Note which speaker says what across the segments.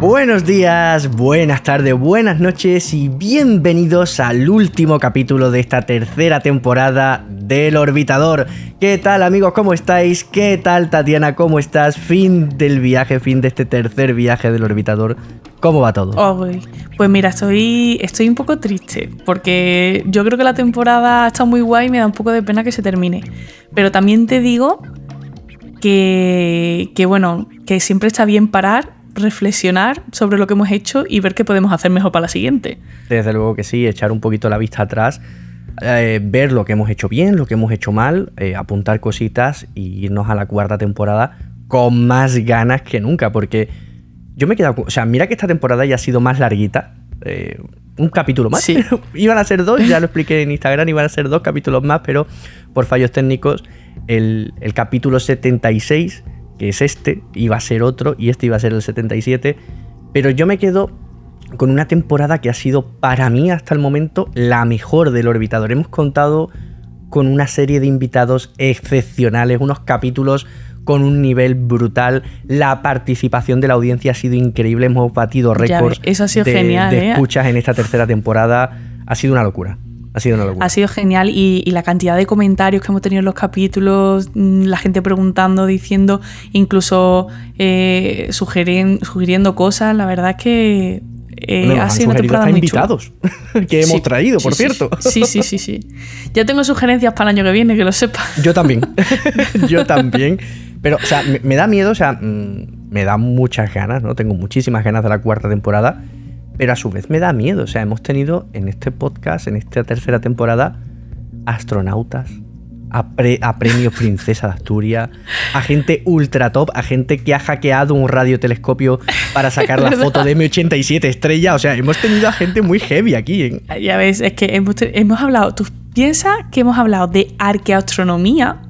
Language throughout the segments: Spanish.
Speaker 1: Buenos días, buenas tardes, buenas noches y bienvenidos al último capítulo de esta tercera temporada del Orbitador. ¿Qué tal amigos? ¿Cómo estáis? ¿Qué tal Tatiana? ¿Cómo estás? Fin del viaje, fin de este tercer viaje del Orbitador. ¿Cómo va todo?
Speaker 2: pues mira, estoy, estoy un poco triste porque yo creo que la temporada ha estado muy guay y me da un poco de pena que se termine. Pero también te digo que, que bueno, que siempre está bien parar reflexionar sobre lo que hemos hecho y ver qué podemos hacer mejor para la siguiente.
Speaker 1: Desde luego que sí, echar un poquito la vista atrás, eh, ver lo que hemos hecho bien, lo que hemos hecho mal, eh, apuntar cositas y irnos a la cuarta temporada con más ganas que nunca, porque yo me he quedado, o sea, mira que esta temporada ya ha sido más larguita. Eh, un capítulo más. Sí. iban a ser dos, ya lo expliqué en Instagram, iban a ser dos capítulos más, pero por fallos técnicos, el, el capítulo 76 que es este, iba a ser otro y este iba a ser el 77, pero yo me quedo con una temporada que ha sido para mí hasta el momento la mejor del Orbitador. Hemos contado con una serie de invitados excepcionales, unos capítulos con un nivel brutal. La participación de la audiencia ha sido increíble. Hemos batido récords
Speaker 2: de,
Speaker 1: de
Speaker 2: ¿eh?
Speaker 1: escuchas en esta tercera temporada. Ha sido una locura. Ha sido una locura.
Speaker 2: Ha sido genial y, la cantidad de comentarios que hemos tenido en los capítulos, mm, la gente preguntando, diciendo, incluso eh, sugiriendo cosas, la verdad es que
Speaker 1: eh, ha sido una temporada invitados que hemos traído, por cierto.
Speaker 2: Sí, sí, sí, sí. Ya tengo sugerencias para el año que viene, que lo sepa.
Speaker 1: Yo también. Yo también. Pero, o sea, me, me, da miedo, o sea, mm, me da muchas ganas, ¿no? Tengo muchísimas ganas de la cuarta temporada pero a su vez me da miedo. O sea, hemos tenido en este podcast, en esta tercera temporada, astronautas, a, premios Princesa de Asturias, a gente ultra top, a gente que ha hackeado un radiotelescopio para sacar la foto de M87 estrella. O sea, hemos tenido a gente muy heavy aquí. ¿eh?
Speaker 2: Ya ves, es que hemos, hablado, tú piensas que hemos hablado de arqueastronomía,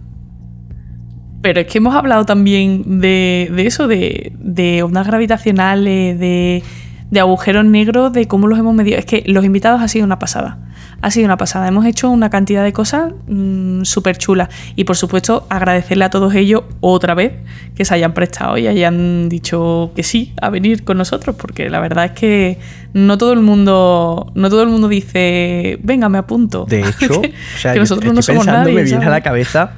Speaker 2: pero es que hemos hablado también de, eso, de, de ondas gravitacionales, de de agujeros negros, de cómo los hemos medido. Es que los invitados ha sido una pasada. Ha sido una pasada. Hemos hecho una cantidad de cosas mm, súper chulas. Y por supuesto, agradecerle a todos ellos otra vez que se hayan prestado y hayan dicho que sí a venir con nosotros. Porque la verdad es que no todo el mundo, no todo el mundo dice, venga, me apunto.
Speaker 1: De hecho, que, nosotros no somos nadie. Me viene a la cabeza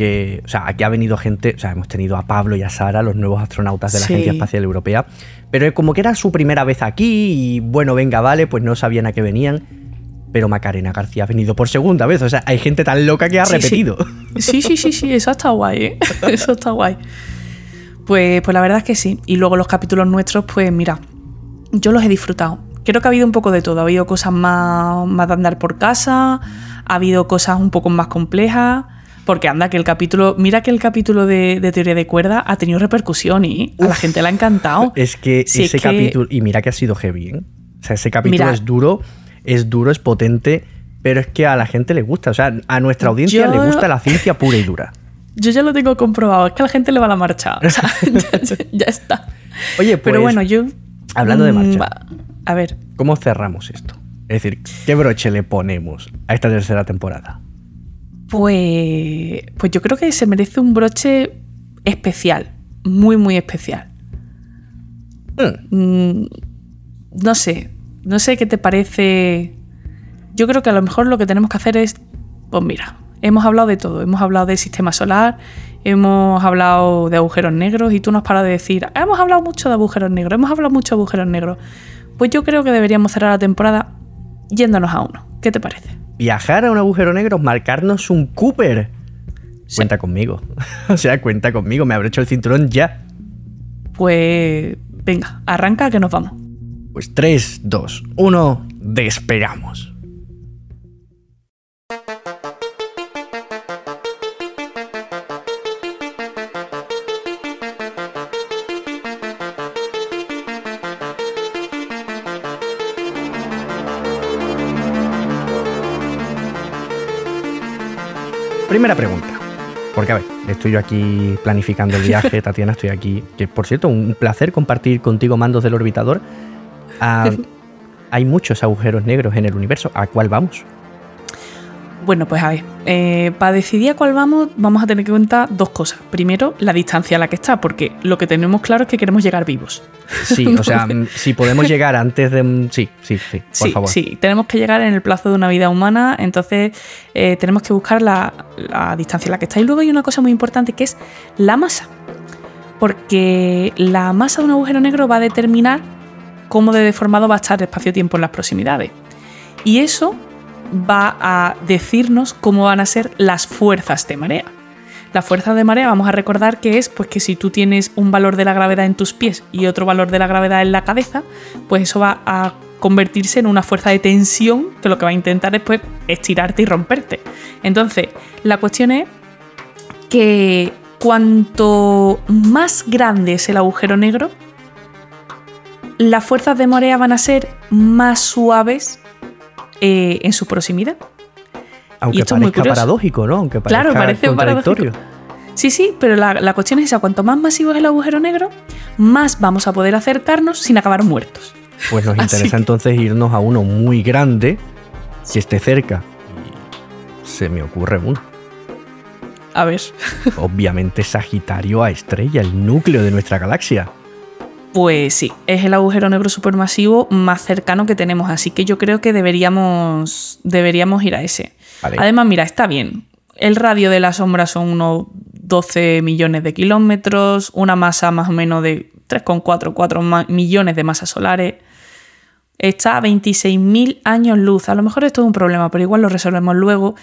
Speaker 1: que, o sea, aquí ha venido gente, o sea, hemos tenido a Pablo y a Sara, los nuevos astronautas de la Agencia Espacial Europea, pero como que era su primera vez aquí y bueno, venga, vale, pues no sabían a qué venían. Pero Macarena García ha venido por segunda vez. O sea, hay gente tan loca que ha repetido.
Speaker 2: Sí, sí, sí, sí, eso está guay, ¿eh? Eso está guay. Pues, pues la verdad es que sí. Y luego los capítulos nuestros, pues mira, yo los he disfrutado. Creo que ha habido un poco de todo. Ha habido cosas más, más de andar por casa, ha habido cosas un poco más complejas. Porque anda, que el capítulo. Mira que el capítulo de, teoría de cuerda ha tenido repercusión y a la gente le ha encantado.
Speaker 1: Es que ese capítulo. Y mira que ha sido heavy, ¿eh? O sea, ese capítulo es duro, es duro, es potente, pero es que a la gente le gusta. O sea, a nuestra audiencia le gusta la ciencia pura y dura.
Speaker 2: Yo ya lo tengo comprobado, es que a la gente le va la marcha. O sea, ya, está.
Speaker 1: Oye, pues. Pero bueno, yo. Hablando de marcha.
Speaker 2: A ver.
Speaker 1: ¿Cómo cerramos esto? Es decir, ¿qué broche le ponemos a esta tercera temporada?
Speaker 2: Pues, pues yo creo que se merece un broche especial, muy, muy especial. Hmm. Mm, no sé, no sé qué te parece. Yo creo que a lo mejor lo que tenemos que hacer es, pues mira, hemos hablado de todo, hemos hablado del sistema solar, hemos hablado de agujeros negros y tú nos paras de decir, hemos hablado mucho de agujeros negros, hemos hablado mucho de agujeros negros. Pues yo creo que deberíamos cerrar la temporada yéndonos a uno. ¿Qué te parece?
Speaker 1: Viajar a un agujero negro, marcarnos un Cooper. Cuenta conmigo. o sea, cuenta conmigo, me habré hecho el cinturón ya.
Speaker 2: Pues venga, arranca que nos vamos.
Speaker 1: Pues 3, 2, 1, despegamos. Primera pregunta. Porque, a ver, estoy yo aquí planificando el viaje, Tatiana, estoy aquí. Que, por cierto, un placer compartir contigo mandos del orbitador. Ah, hay muchos agujeros negros en el universo. ¿A cuál vamos?
Speaker 2: Bueno, pues a ver, eh, para decidir a cuál vamos, vamos a tener que contar dos cosas. Primero, la distancia a la que está, porque lo que tenemos claro es que queremos llegar vivos.
Speaker 1: Sí, o sea, mm, si podemos llegar antes de... Sí, sí, sí, por
Speaker 2: sí,
Speaker 1: favor.
Speaker 2: sí, tenemos que llegar en el plazo de una vida humana, entonces eh, tenemos que buscar la, la distancia a la que está. Y luego hay una cosa muy importante que es la masa, porque la masa de un agujero negro va a determinar cómo de deformado va a estar el espacio-tiempo en las proximidades. Y eso va a decirnos cómo van a ser las fuerzas de marea. La fuerza de marea, vamos a recordar que es pues que si tú tienes un valor de la gravedad en tus pies y otro valor de la gravedad en la cabeza, pues eso va a convertirse en una fuerza de tensión que lo que va a intentar es pues, estirarte y romperte. Entonces, la cuestión es que cuanto más grande es el agujero negro, las fuerzas de marea van a ser más suaves eh, en su proximidad.
Speaker 1: Aunque
Speaker 2: esto es muy
Speaker 1: parezca
Speaker 2: curioso.
Speaker 1: paradójico, ¿no? Aunque parezca
Speaker 2: Claro, parece
Speaker 1: contradictorio.
Speaker 2: Sí, sí, pero la, la cuestión es esa, cuanto más masivo es el agujero negro, más vamos a poder acercarnos sin acabar muertos.
Speaker 1: Pues nos interesa entonces irnos a uno muy grande que esté cerca. Y se me ocurre uno.
Speaker 2: A ver,
Speaker 1: Obviamente Sagitario a estrella, el núcleo de nuestra galaxia.
Speaker 2: Pues sí, es el agujero negro supermasivo más cercano que tenemos, así que yo creo que deberíamos, deberíamos ir a ese.
Speaker 1: Vale.
Speaker 2: Además, mira, está bien. El radio de la sombra son unos 12 millones de kilómetros, una masa más o menos de 3,4 4 ma- millones de masas solares. Está a 26.000 años luz. A lo mejor esto es un problema, pero igual lo resolvemos luego.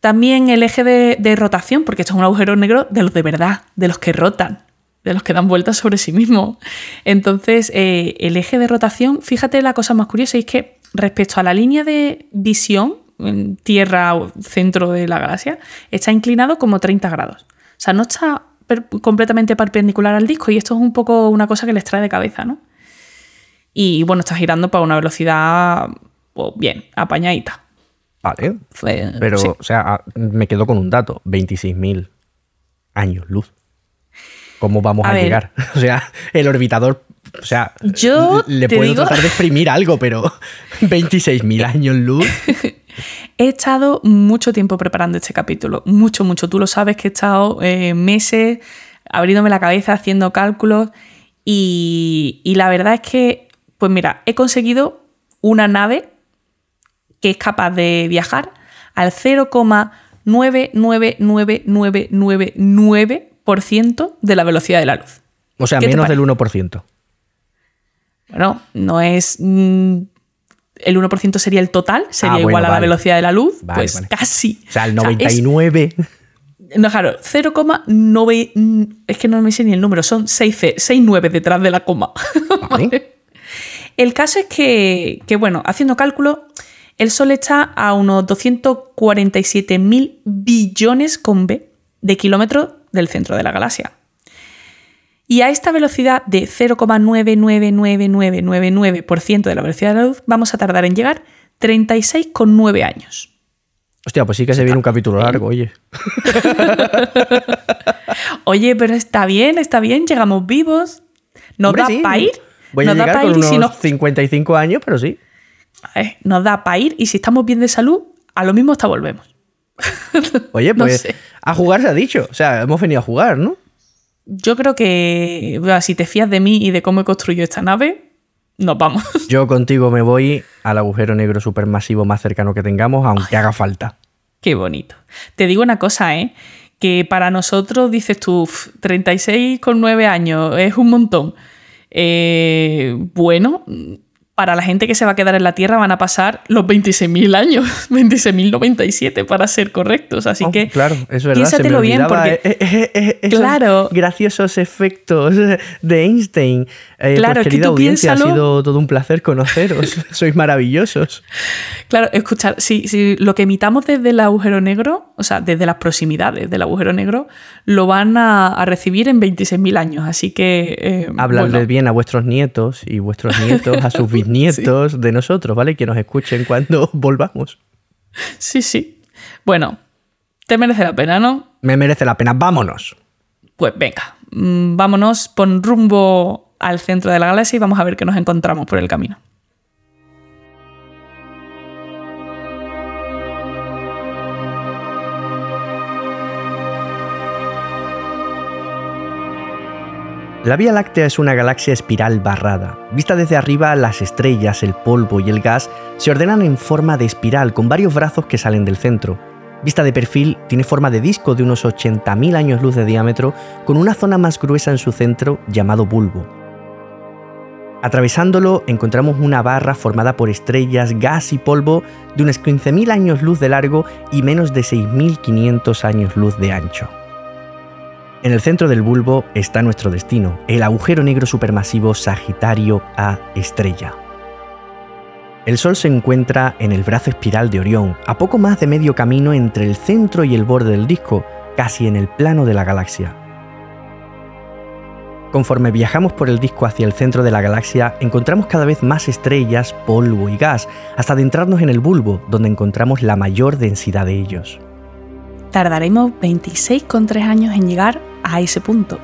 Speaker 2: También el eje de, de rotación, porque esto es un agujero negro de los de verdad, de los que rotan, de los que dan vueltas sobre sí mismos. Entonces, eh, el eje de rotación, fíjate la cosa más curiosa, es que respecto a la línea de visión, en Tierra o centro de la galaxia, está inclinado como 30 grados. O sea, no está per- completamente perpendicular al disco y esto es un poco una cosa que les trae de cabeza, ¿no? Y bueno, está girando para una velocidad, pues, bien, apañadita.
Speaker 1: Vale.
Speaker 2: Fue-
Speaker 1: Pero,
Speaker 2: sí.
Speaker 1: o sea, ah, me quedo con un dato: 26.000 años luz. ¿Cómo vamos a, llegar? O sea, el orbitador. O sea,
Speaker 2: Yo
Speaker 1: le puedo
Speaker 2: digo-
Speaker 1: tratar de exprimir algo, pero 26.000 años luz.
Speaker 2: He estado mucho tiempo preparando este capítulo, mucho, mucho. Tú lo sabes que he estado eh, meses abriéndome la cabeza, haciendo cálculos y, y la verdad es que, pues mira, he conseguido una nave que es capaz de viajar al 0,999999% de la velocidad de la luz.
Speaker 1: O sea,
Speaker 2: ¿Qué te
Speaker 1: menos del
Speaker 2: parece?
Speaker 1: 1%.
Speaker 2: Bueno, no es. mm, el 1% sería el total, sería
Speaker 1: Ah, bueno,
Speaker 2: igual a la velocidad de la luz,
Speaker 1: Vale,
Speaker 2: pues
Speaker 1: vale.
Speaker 2: casi.
Speaker 1: O sea, el
Speaker 2: O sea, es-
Speaker 1: 99.
Speaker 2: No, claro, 0,9. mm, Es que no me sé ni el número, son 6, 6 9 detrás de la coma. El caso es que, que, bueno, haciendo cálculo, el Sol está a unos 247.000 billones con B de kilómetros del centro de la galaxia. Y a esta velocidad de 0,999999% de la velocidad de la luz vamos a tardar en llegar 36,9 años.
Speaker 1: Hostia, pues sí que se viene un capítulo largo, oye.
Speaker 2: Oye, pero está bien, está bien, llegamos vivos. Nos
Speaker 1: Hombre,
Speaker 2: da
Speaker 1: sí,
Speaker 2: para ir.
Speaker 1: Voy a
Speaker 2: nos da
Speaker 1: llegar
Speaker 2: para ir si
Speaker 1: unos
Speaker 2: no,
Speaker 1: 55 años, pero sí.
Speaker 2: eh, nos da para ir y si estamos bien de salud, a lo mismo hasta volvemos.
Speaker 1: Oye,
Speaker 2: No
Speaker 1: pues
Speaker 2: sé.
Speaker 1: a jugar se ha dicho. O sea, hemos venido a jugar, ¿no?
Speaker 2: Yo creo que bueno, si te fías de mí y de cómo he construido esta nave, nos vamos.
Speaker 1: Yo contigo me voy al agujero negro supermasivo más cercano que tengamos, aunque haga falta.
Speaker 2: Qué bonito. Te digo una cosa, ¿eh? Que para nosotros, dices tú, "Uf, 36 con 9 años es un montón. Eh, bueno, para la gente que se va a quedar en la Tierra van a pasar los 26.000 años, 26.097 para ser correctos. Así
Speaker 1: Oh,
Speaker 2: que
Speaker 1: claro, es verdad.
Speaker 2: piénsatelo bien porque...
Speaker 1: eh, eh, eh, esos
Speaker 2: Claro.
Speaker 1: graciosos efectos de Einstein. Eh,
Speaker 2: Claro,
Speaker 1: pues,
Speaker 2: es que tú
Speaker 1: audiencia, ha sido todo un placer conoceros. Sois maravillosos.
Speaker 2: Claro, escuchar, si, si lo que emitamos desde el agujero negro, o sea, desde las proximidades del agujero negro, lo van a, a recibir en 26.000 años. Así que. bueno,
Speaker 1: bien a vuestros nietos y vuestros nietos a sus bisnietos de nosotros, ¿vale? Que nos escuchen cuando volvamos.
Speaker 2: Sí, sí. Bueno, te merece la pena, ¿no?
Speaker 1: Me merece la pena. Vámonos.
Speaker 2: Pues venga, mm, vámonos, pon rumbo al centro de la galaxia y vamos a ver qué nos encontramos por el camino.
Speaker 1: La Vía Láctea es una galaxia espiral barrada. Vista desde arriba, las estrellas, el polvo y el gas se ordenan en forma de espiral con varios brazos que salen del centro. Vista de perfil, tiene forma de disco de unos 80.000 años luz de diámetro con una zona más gruesa en su centro llamado bulbo. Atravesándolo encontramos una barra formada por estrellas, gas y polvo de unos 15.000 años luz de largo y menos de 6.500 años luz de ancho. En el centro del bulbo está nuestro destino, el agujero negro supermasivo Sagitario A estrella. El Sol se encuentra en el brazo espiral de Orión, a poco más de medio camino entre el centro y el borde del disco, casi en el plano de la galaxia. Conforme viajamos por el disco hacia el centro de la galaxia, encontramos cada vez más estrellas, polvo y gas, hasta adentrarnos en el bulbo, donde encontramos la mayor densidad de ellos.
Speaker 2: Tardaremos 26,3 años en llegar a ese punto.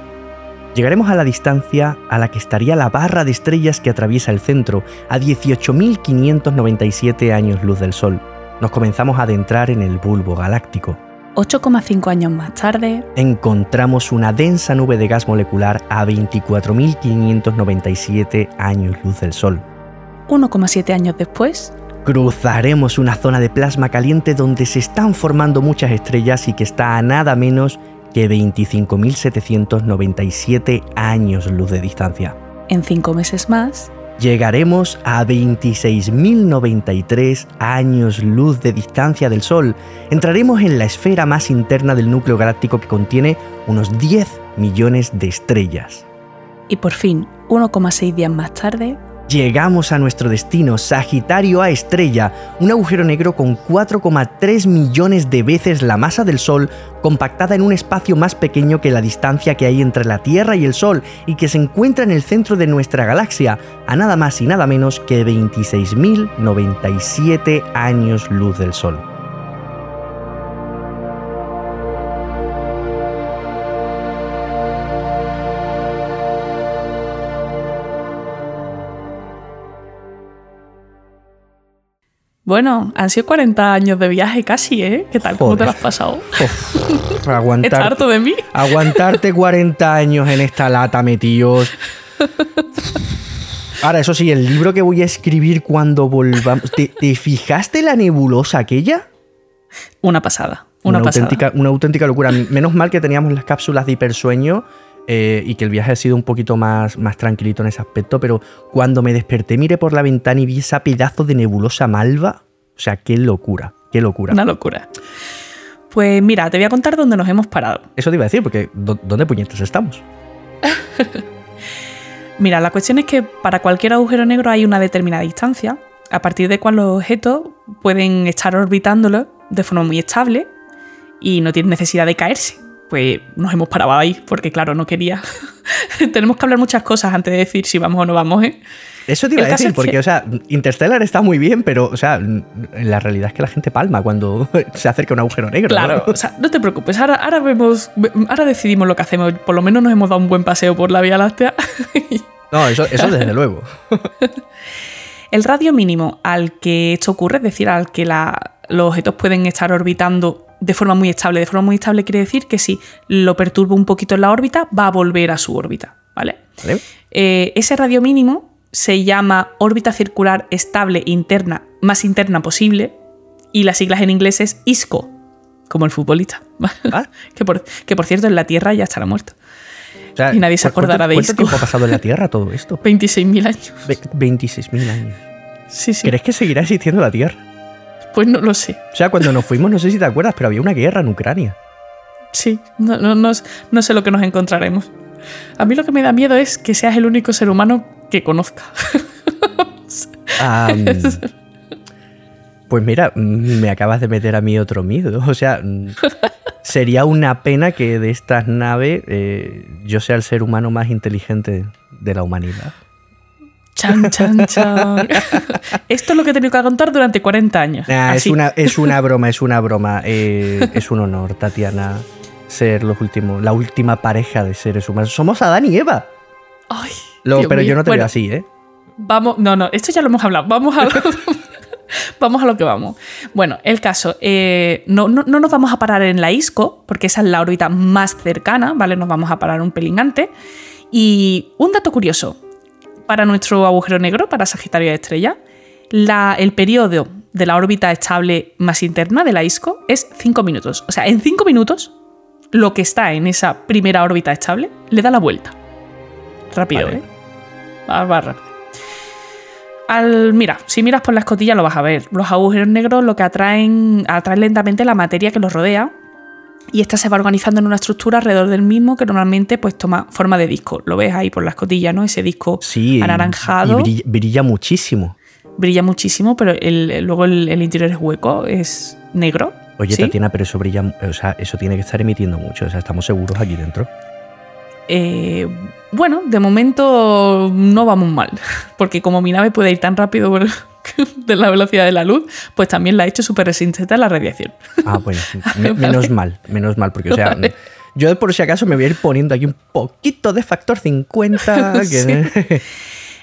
Speaker 1: Llegaremos a la distancia a la que estaría la barra de estrellas que atraviesa el centro, a 18.597 años luz del Sol. Nos comenzamos a adentrar en el bulbo galáctico.
Speaker 2: 8,5 años más tarde,
Speaker 1: encontramos una densa nube de gas molecular a 24.597 años luz del Sol.
Speaker 2: 1,7 años después,
Speaker 1: cruzaremos una zona de plasma caliente donde se están formando muchas estrellas y que está a nada menos que 25.797 años luz de distancia.
Speaker 2: En cinco meses más,
Speaker 1: llegaremos a 26.093 años luz de distancia del Sol. Entraremos en la esfera más interna del núcleo galáctico que contiene unos 10 millones de estrellas.
Speaker 2: Y por fin, 1,6 días más tarde,
Speaker 1: Llegamos a nuestro destino, Sagitario A estrella, un agujero negro con 4,3 millones de veces la masa del Sol, compactada en un espacio más pequeño que la distancia que hay entre la Tierra y el Sol y que se encuentra en el centro de nuestra galaxia, a nada más y nada menos que 26.097 años luz del Sol.
Speaker 2: Bueno, han sido 40 años de viaje casi, ¿eh? ¿Qué tal? ¿Cómo te lo has pasado?
Speaker 1: aguantar,
Speaker 2: harto de mí?
Speaker 1: Aguantarte 40 años en esta lata, metidos. Ahora, eso sí, el libro que voy a escribir cuando volvamos. ¿Te, fijaste la nebulosa aquella?
Speaker 2: Una pasada. Una,
Speaker 1: Auténtica, una auténtica locura. Menos mal que teníamos las cápsulas de hipersueño eh, y que el viaje ha sido un poquito más, más tranquilito en ese aspecto, pero cuando me desperté, miré por la ventana y vi esa pedazo de nebulosa malva. O sea, qué locura, qué locura.
Speaker 2: Una locura. Pues mira, te voy a contar dónde nos hemos parado.
Speaker 1: Eso te iba a decir, porque ¿dónde puñetas estamos?
Speaker 2: mira, la cuestión es que para cualquier agujero negro hay una determinada distancia, a partir de cual los objetos pueden estar orbitándolo de forma muy estable y no tienen necesidad de caerse pues nos hemos parado ahí, porque claro, no quería. Tenemos que hablar muchas cosas antes de decir si vamos o no vamos, ¿eh?
Speaker 1: Eso te iba a decir, porque, o sea, Interstellar está muy bien, pero, o sea, la realidad es que la gente palma cuando se acerca un agujero negro.
Speaker 2: Claro, o sea, no te preocupes, ahora, ahora vemos, ahora decidimos lo que hacemos. Por lo menos nos hemos dado un buen paseo por la Vía Láctea.
Speaker 1: no, eso, eso desde luego.
Speaker 2: El radio mínimo al que esto ocurre, es decir, al que los objetos pueden estar orbitando de forma muy estable. De forma muy estable quiere decir que si lo perturba un poquito en la órbita, va a volver a su órbita. ¿Vale? Eh, ese radio mínimo se llama órbita circular estable interna, más interna posible, y las siglas en inglés es ISCO, como el futbolista. Ah. que, por, que, por, cierto en la Tierra ya estará muerto. y nadie se acordará de
Speaker 1: ISCO. ¿Cuánto tiempo ha pasado en la Tierra todo esto?
Speaker 2: 26.000 años.
Speaker 1: 26.000 años.
Speaker 2: Sí, sí.
Speaker 1: ¿Crees que seguirá existiendo la Tierra?
Speaker 2: Pues no lo sé.
Speaker 1: O sea, cuando nos fuimos, no sé si te acuerdas, pero había una guerra en Ucrania.
Speaker 2: Sí, no, no, no, sé lo que nos encontraremos. A mí lo que me da miedo es que seas el único ser humano que conozca.
Speaker 1: pues mira, me acabas de meter a mí otro miedo. O sea, sería una pena que de estas naves eh, yo sea el ser humano más inteligente de la humanidad.
Speaker 2: Chan, chan, chan. Esto es lo que he tenido que contar durante 40 años.
Speaker 1: es, una, es una broma, es una broma. Eh, es un honor, Tatiana, ser los últimos, la última pareja de seres humanos. Somos Adán y Eva.
Speaker 2: Ay,
Speaker 1: pero yo no te veo así, ¿eh?
Speaker 2: Vamos, no, no, esto ya lo hemos hablado. Vamos a, vamos a lo que vamos. Bueno, el caso, eh, no, no, no, nos vamos a parar en la ISCO, porque esa es la órbita más cercana, ¿vale? Nos vamos a parar un pelín antes. Y un dato curioso, para nuestro agujero negro, para Sagitario de Estrella, el periodo de la órbita estable más interna de la ISCO es 5 minutos. O sea, en 5 minutos, lo que está en esa primera órbita estable le da la vuelta. Rápido, ¿eh? Va, va rápido. Al, mira, si miras por la escotilla lo vas a ver. Los agujeros negros lo que atraen, atraen lentamente la materia que los rodea y esta se va organizando en una estructura alrededor del mismo que normalmente pues toma forma de disco. Lo ves ahí por la escotilla, ¿no? Ese disco anaranjado.
Speaker 1: Y brilla, muchísimo.
Speaker 2: Brilla muchísimo, pero luego el, interior es hueco, es negro.
Speaker 1: Oye, Tatiana, pero eso brilla, o sea, eso tiene que estar emitiendo mucho. O sea, estamos seguros aquí dentro.
Speaker 2: Eh, bueno, de momento no vamos mal, porque como mi nave puede ir tan rápido de la velocidad de la luz, pues también la he hecho súper resistente a la radiación.
Speaker 1: Ah, bueno, menos mal, menos mal, porque o sea, yo por si acaso me voy a ir poniendo aquí un poquito de factor 50.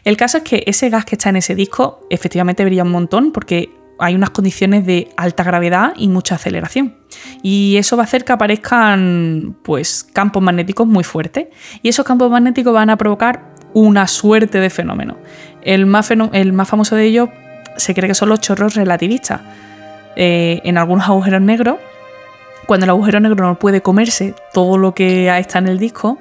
Speaker 2: El caso es que ese gas que está en ese disco efectivamente brilla un montón porque hay unas condiciones de alta gravedad y mucha aceleración. Y eso va a hacer que aparezcan pues, campos magnéticos muy fuertes. Y esos campos magnéticos van a provocar una suerte de fenómenos. El más, el más famoso de ellos se cree que son los chorros relativistas. Eh, en algunos agujeros negros, cuando el agujero negro no puede comerse todo lo que está en el disco,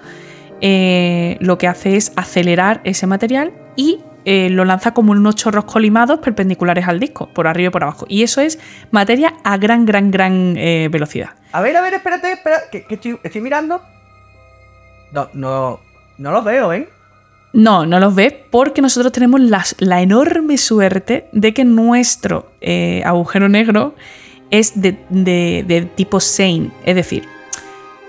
Speaker 2: eh, lo que hace es acelerar ese material y eh, lo lanza como en unos chorros colimados perpendiculares al disco, por arriba y por abajo. Y eso es materia a gran, gran, gran eh, velocidad.
Speaker 1: A ver, a ver, espérate, espera, que, estoy, mirando. No, no, no los veo, ¿eh?
Speaker 2: No, no los ve porque nosotros tenemos la enorme suerte de que nuestro eh, agujero negro es de, de, tipo Sane. Es decir,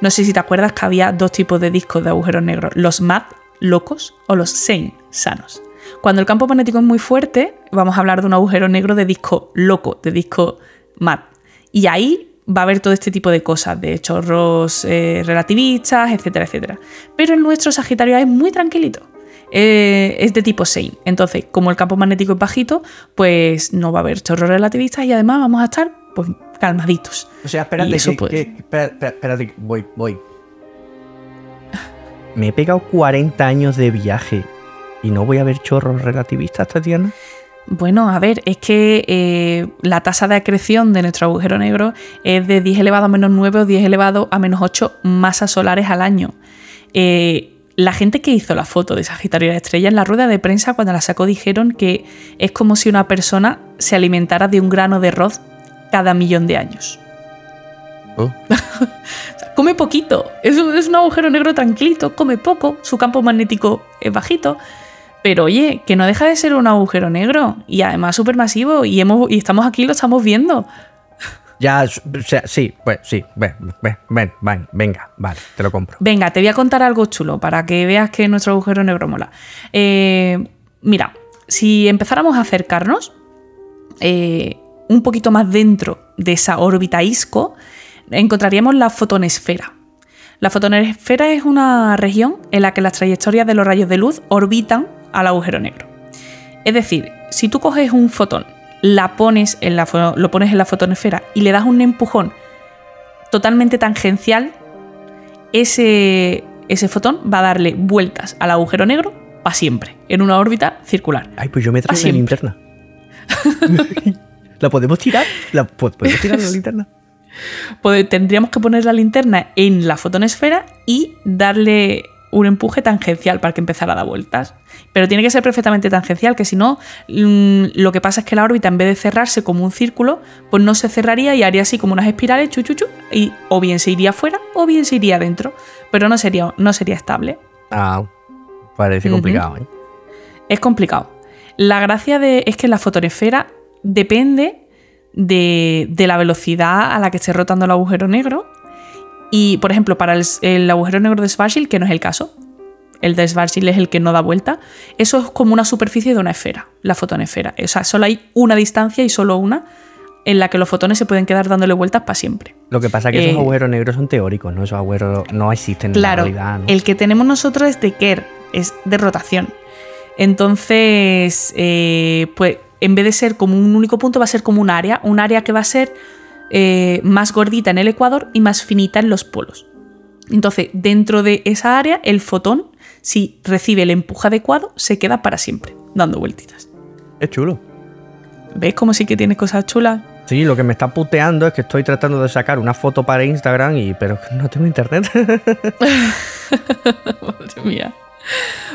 Speaker 2: no sé si te acuerdas que había dos tipos de discos de agujeros negros: los MAD, locos, o los Sane, sanos. Cuando el campo magnético es muy fuerte, vamos a hablar de un agujero negro de disco loco, de disco MAT. Y ahí va a haber todo este tipo de cosas, de chorros eh, relativistas, etcétera, etcétera. Pero en nuestro Sagitario es muy tranquilito. Eh, es de tipo Sane. Entonces, como el campo magnético es bajito, pues no va a haber chorros relativistas y además vamos a estar pues, calmaditos.
Speaker 1: O sea, espérate, espérate, voy, voy. Me he pegado 40 años de viaje ¿Y no voy a ver chorros relativistas, Tatiana?
Speaker 2: Bueno, a ver, es que eh, la tasa de acreción de nuestro agujero negro es de 10 elevado a menos 9 o 10 elevado a menos 8 masas solares al año. Eh, la gente que hizo la foto de Sagitario de Estrella en la rueda de prensa cuando la sacó dijeron que es como si una persona se alimentara de un grano de arroz cada millón de años. Oh. come poquito, es un agujero negro tranquilito, come poco, su campo magnético es bajito pero oye, que no deja de ser un agujero negro y además supermasivo y, hemos, y estamos aquí y lo estamos viendo.
Speaker 1: Ya, o sea, sí, pues sí, ven, ven, ven, venga, vale, te lo compro.
Speaker 2: Venga, te voy a contar algo chulo para que veas que nuestro agujero negro mola. Eh, mira, si empezáramos a acercarnos eh, un poquito más dentro de esa órbita ISCO, encontraríamos la fotonesfera. La fotonesfera es una región en la que las trayectorias de los rayos de luz orbitan al agujero negro. Es decir, si tú coges un fotón, la pones en la, lo pones en la fotonesfera y le das un empujón totalmente tangencial, ese, ese fotón va a darle vueltas al agujero negro para siempre, en una órbita circular.
Speaker 1: Ay, pues yo me traigo la linterna. ¿La podemos tirar? ¿La, ¿Podemos tirar la linterna?
Speaker 2: tendríamos que poner la linterna en la fotonesfera y darle un empuje tangencial para que empezara a dar vueltas. Pero tiene que ser perfectamente tangencial, que si no, mm, lo que pasa es que la órbita, en vez de cerrarse como un círculo, pues no se cerraría y haría así como unas espirales, chuchuchu, y o bien se iría fuera o bien se iría adentro, pero no sería, no sería estable.
Speaker 1: Ah, parece complicado. ¿eh?
Speaker 2: Es complicado. La gracia de, es que la fotonesfera depende de, de la velocidad a la que esté rotando el agujero negro y, por ejemplo, para el, agujero negro de Schwarzschild, que no es el caso, el de Schwarzschild es el que no da vuelta, eso es como una superficie de una esfera, la fotonesfera. O sea, solo hay una distancia y solo una en la que los fotones se pueden quedar dándole vueltas para siempre.
Speaker 1: Lo que pasa es que esos eh, agujeros negros son teóricos, ¿no? Esos agujeros no existen en la realidad.
Speaker 2: El que tenemos nosotros es de Kerr, es de rotación. Entonces, eh, pues en vez de ser como un único punto, va a ser como un área, un área que va a ser eh, más gordita en el ecuador y más finita en los polos. Entonces, dentro de esa área, el fotón, si recibe el empuje adecuado, se queda para siempre, dando vueltitas.
Speaker 1: Es chulo.
Speaker 2: ¿Ves cómo sí que tiene cosas chulas?
Speaker 1: Sí, lo que me está puteando es que estoy tratando de sacar una foto para Instagram y pero no tengo internet.
Speaker 2: Madre mía.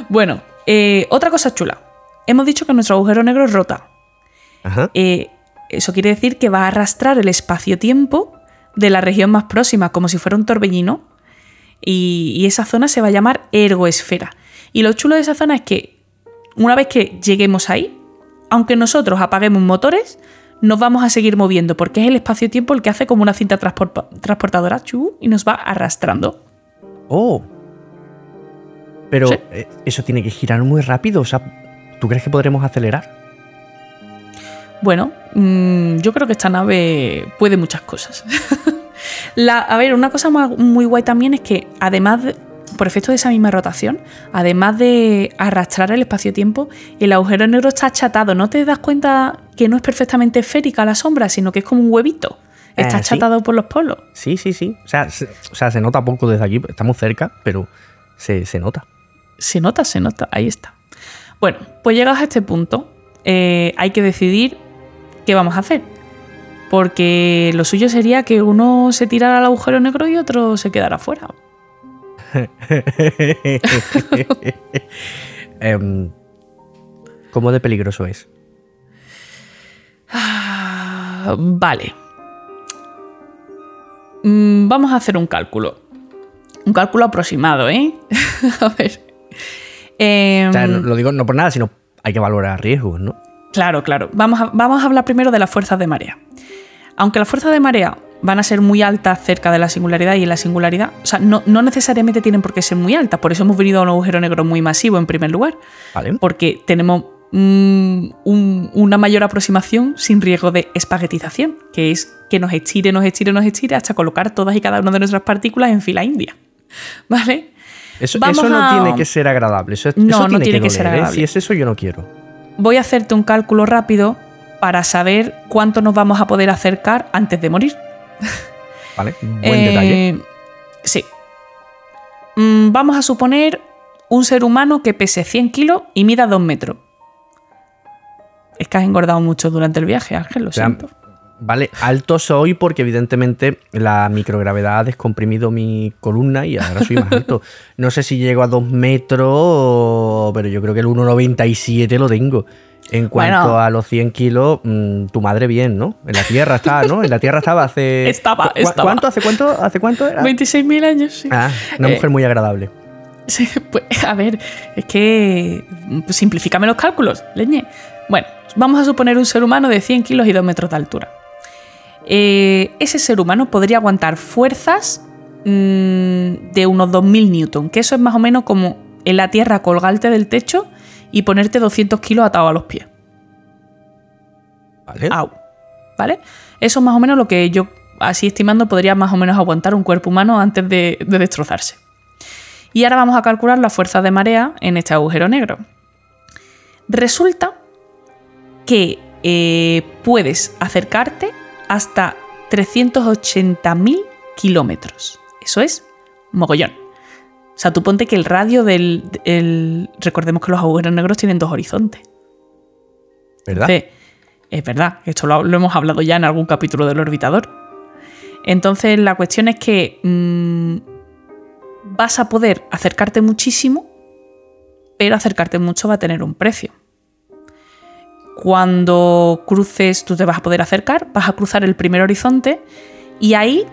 Speaker 2: Bueno, eh, otra cosa chula. Hemos dicho que nuestro agujero negro es rota.
Speaker 1: Ajá.
Speaker 2: Eh, eso quiere decir que va a arrastrar el espacio-tiempo de la región más próxima, como si fuera un torbellino. Y, y esa zona se va a llamar ergoesfera. Y lo chulo de esa zona es que una vez que lleguemos ahí, aunque nosotros apaguemos motores, nos vamos a seguir moviendo, porque es el espacio-tiempo el que hace como una cinta transpor- transportadora chu, y nos va arrastrando.
Speaker 1: Oh. Pero
Speaker 2: Sí.
Speaker 1: eh, eso tiene que girar muy rápido. O sea, ¿tú crees que podremos acelerar?
Speaker 2: Bueno, mm, yo creo que esta nave puede muchas cosas. La- a ver, una cosa muy guay también es que, además, de- por efecto de esa misma rotación, además de arrastrar el espacio-tiempo, el agujero negro está achatado. ¿No te das cuenta que no es perfectamente esférica la sombra, sino que es como un huevito? Está
Speaker 1: Eh, sí.
Speaker 2: achatado por los polos.
Speaker 1: Sí, sí, sí. O sea, se, o sea, se nota poco desde aquí. Estamos cerca, pero se, se nota.
Speaker 2: Se nota, se nota, ahí está. Bueno, pues llegados a este punto, eh, hay que decidir qué vamos a hacer. Porque lo suyo sería que uno se tirara al agujero negro y otro se quedara fuera.
Speaker 1: Em, ¿Cómo de peligroso es?
Speaker 2: Ah, Vale. Mm, Vamos a hacer un cálculo. Un cálculo aproximado, ¿eh? a ver. Em,
Speaker 1: O sea, no- lo digo no por nada, sino hay que valorar riesgos, ¿no?
Speaker 2: Claro, claro. Vamos a, vamos a hablar primero de las fuerzas de marea. Aunque las fuerzas de marea van a ser muy altas cerca de la singularidad y en la singularidad, o sea, no, no necesariamente tienen por qué ser muy altas. Por eso hemos venido a un agujero negro muy masivo en primer lugar.
Speaker 1: ¿Vale?
Speaker 2: Porque tenemos mm, un- una mayor aproximación sin riesgo de espaguetización, que es que nos estire, nos estire, nos estire hasta colocar todas y cada una de nuestras partículas en fila india. ¿Vale?
Speaker 1: Eso, eso no
Speaker 2: a-
Speaker 1: tiene que ser agradable. Eso,
Speaker 2: No,
Speaker 1: eso
Speaker 2: no tiene que ser
Speaker 1: ¿eh?
Speaker 2: agradable.
Speaker 1: Si es eso, yo no quiero.
Speaker 2: Voy a hacerte un cálculo rápido para saber cuánto nos vamos a poder acercar antes de morir.
Speaker 1: ¿Vale? Buen
Speaker 2: Eh,
Speaker 1: detalle.
Speaker 2: Sí. Mm, vamos a suponer un ser humano que pese 100 kilos y mida 2 metros. Es que has engordado mucho durante el viaje, Ángel, lo
Speaker 1: O sea,
Speaker 2: siento.
Speaker 1: Vale, alto soy porque evidentemente la microgravedad ha descomprimido mi columna y ahora soy más alto. No sé si llego a 2 metros, pero yo creo que el 1,97 lo tengo. En cuanto
Speaker 2: Bueno.
Speaker 1: a los 100 kilos, mm, tu madre bien, ¿no? En la Tierra está, ¿no? En la Tierra estaba hace...
Speaker 2: Estaba,
Speaker 1: ¿Cu-
Speaker 2: estaba.
Speaker 1: ¿Cuánto? ¿Hace cuánto? ¿Hace cuánto era?
Speaker 2: 26.000 años, sí.
Speaker 1: Ah, una
Speaker 2: Eh,
Speaker 1: mujer muy agradable.
Speaker 2: Sí, pues, a ver, es que pues, simplifícame los cálculos, leñe. Bueno, vamos a suponer un ser humano de 100 kilos y 2 metros de altura. Eh, ese ser humano podría aguantar fuerzas mm, de unos 2000 newton, que eso es más o menos como en la tierra colgarte del techo y ponerte 200 kilos atado a los pies.
Speaker 1: ¿Vale?
Speaker 2: Au. ¿Vale? Eso es más o menos lo que yo, así estimando, podría más o menos aguantar un cuerpo humano antes de, de destrozarse. Y ahora vamos a calcular la fuerza de marea en este agujero negro. Resulta que eh, puedes acercarte hasta 380.000 kilómetros. Eso es mogollón. O sea, tú ponte que el radio del... el- recordemos que los agujeros negros tienen dos horizontes.
Speaker 1: ¿Verdad?
Speaker 2: Entonces, es verdad, esto lo, lo hemos hablado ya en algún capítulo del orbitador. Entonces, la cuestión es que mm, vas a poder acercarte muchísimo, pero acercarte mucho va a tener un precio. Cuando cruces, tú te vas a poder acercar, vas a cruzar el primer horizonte y ahí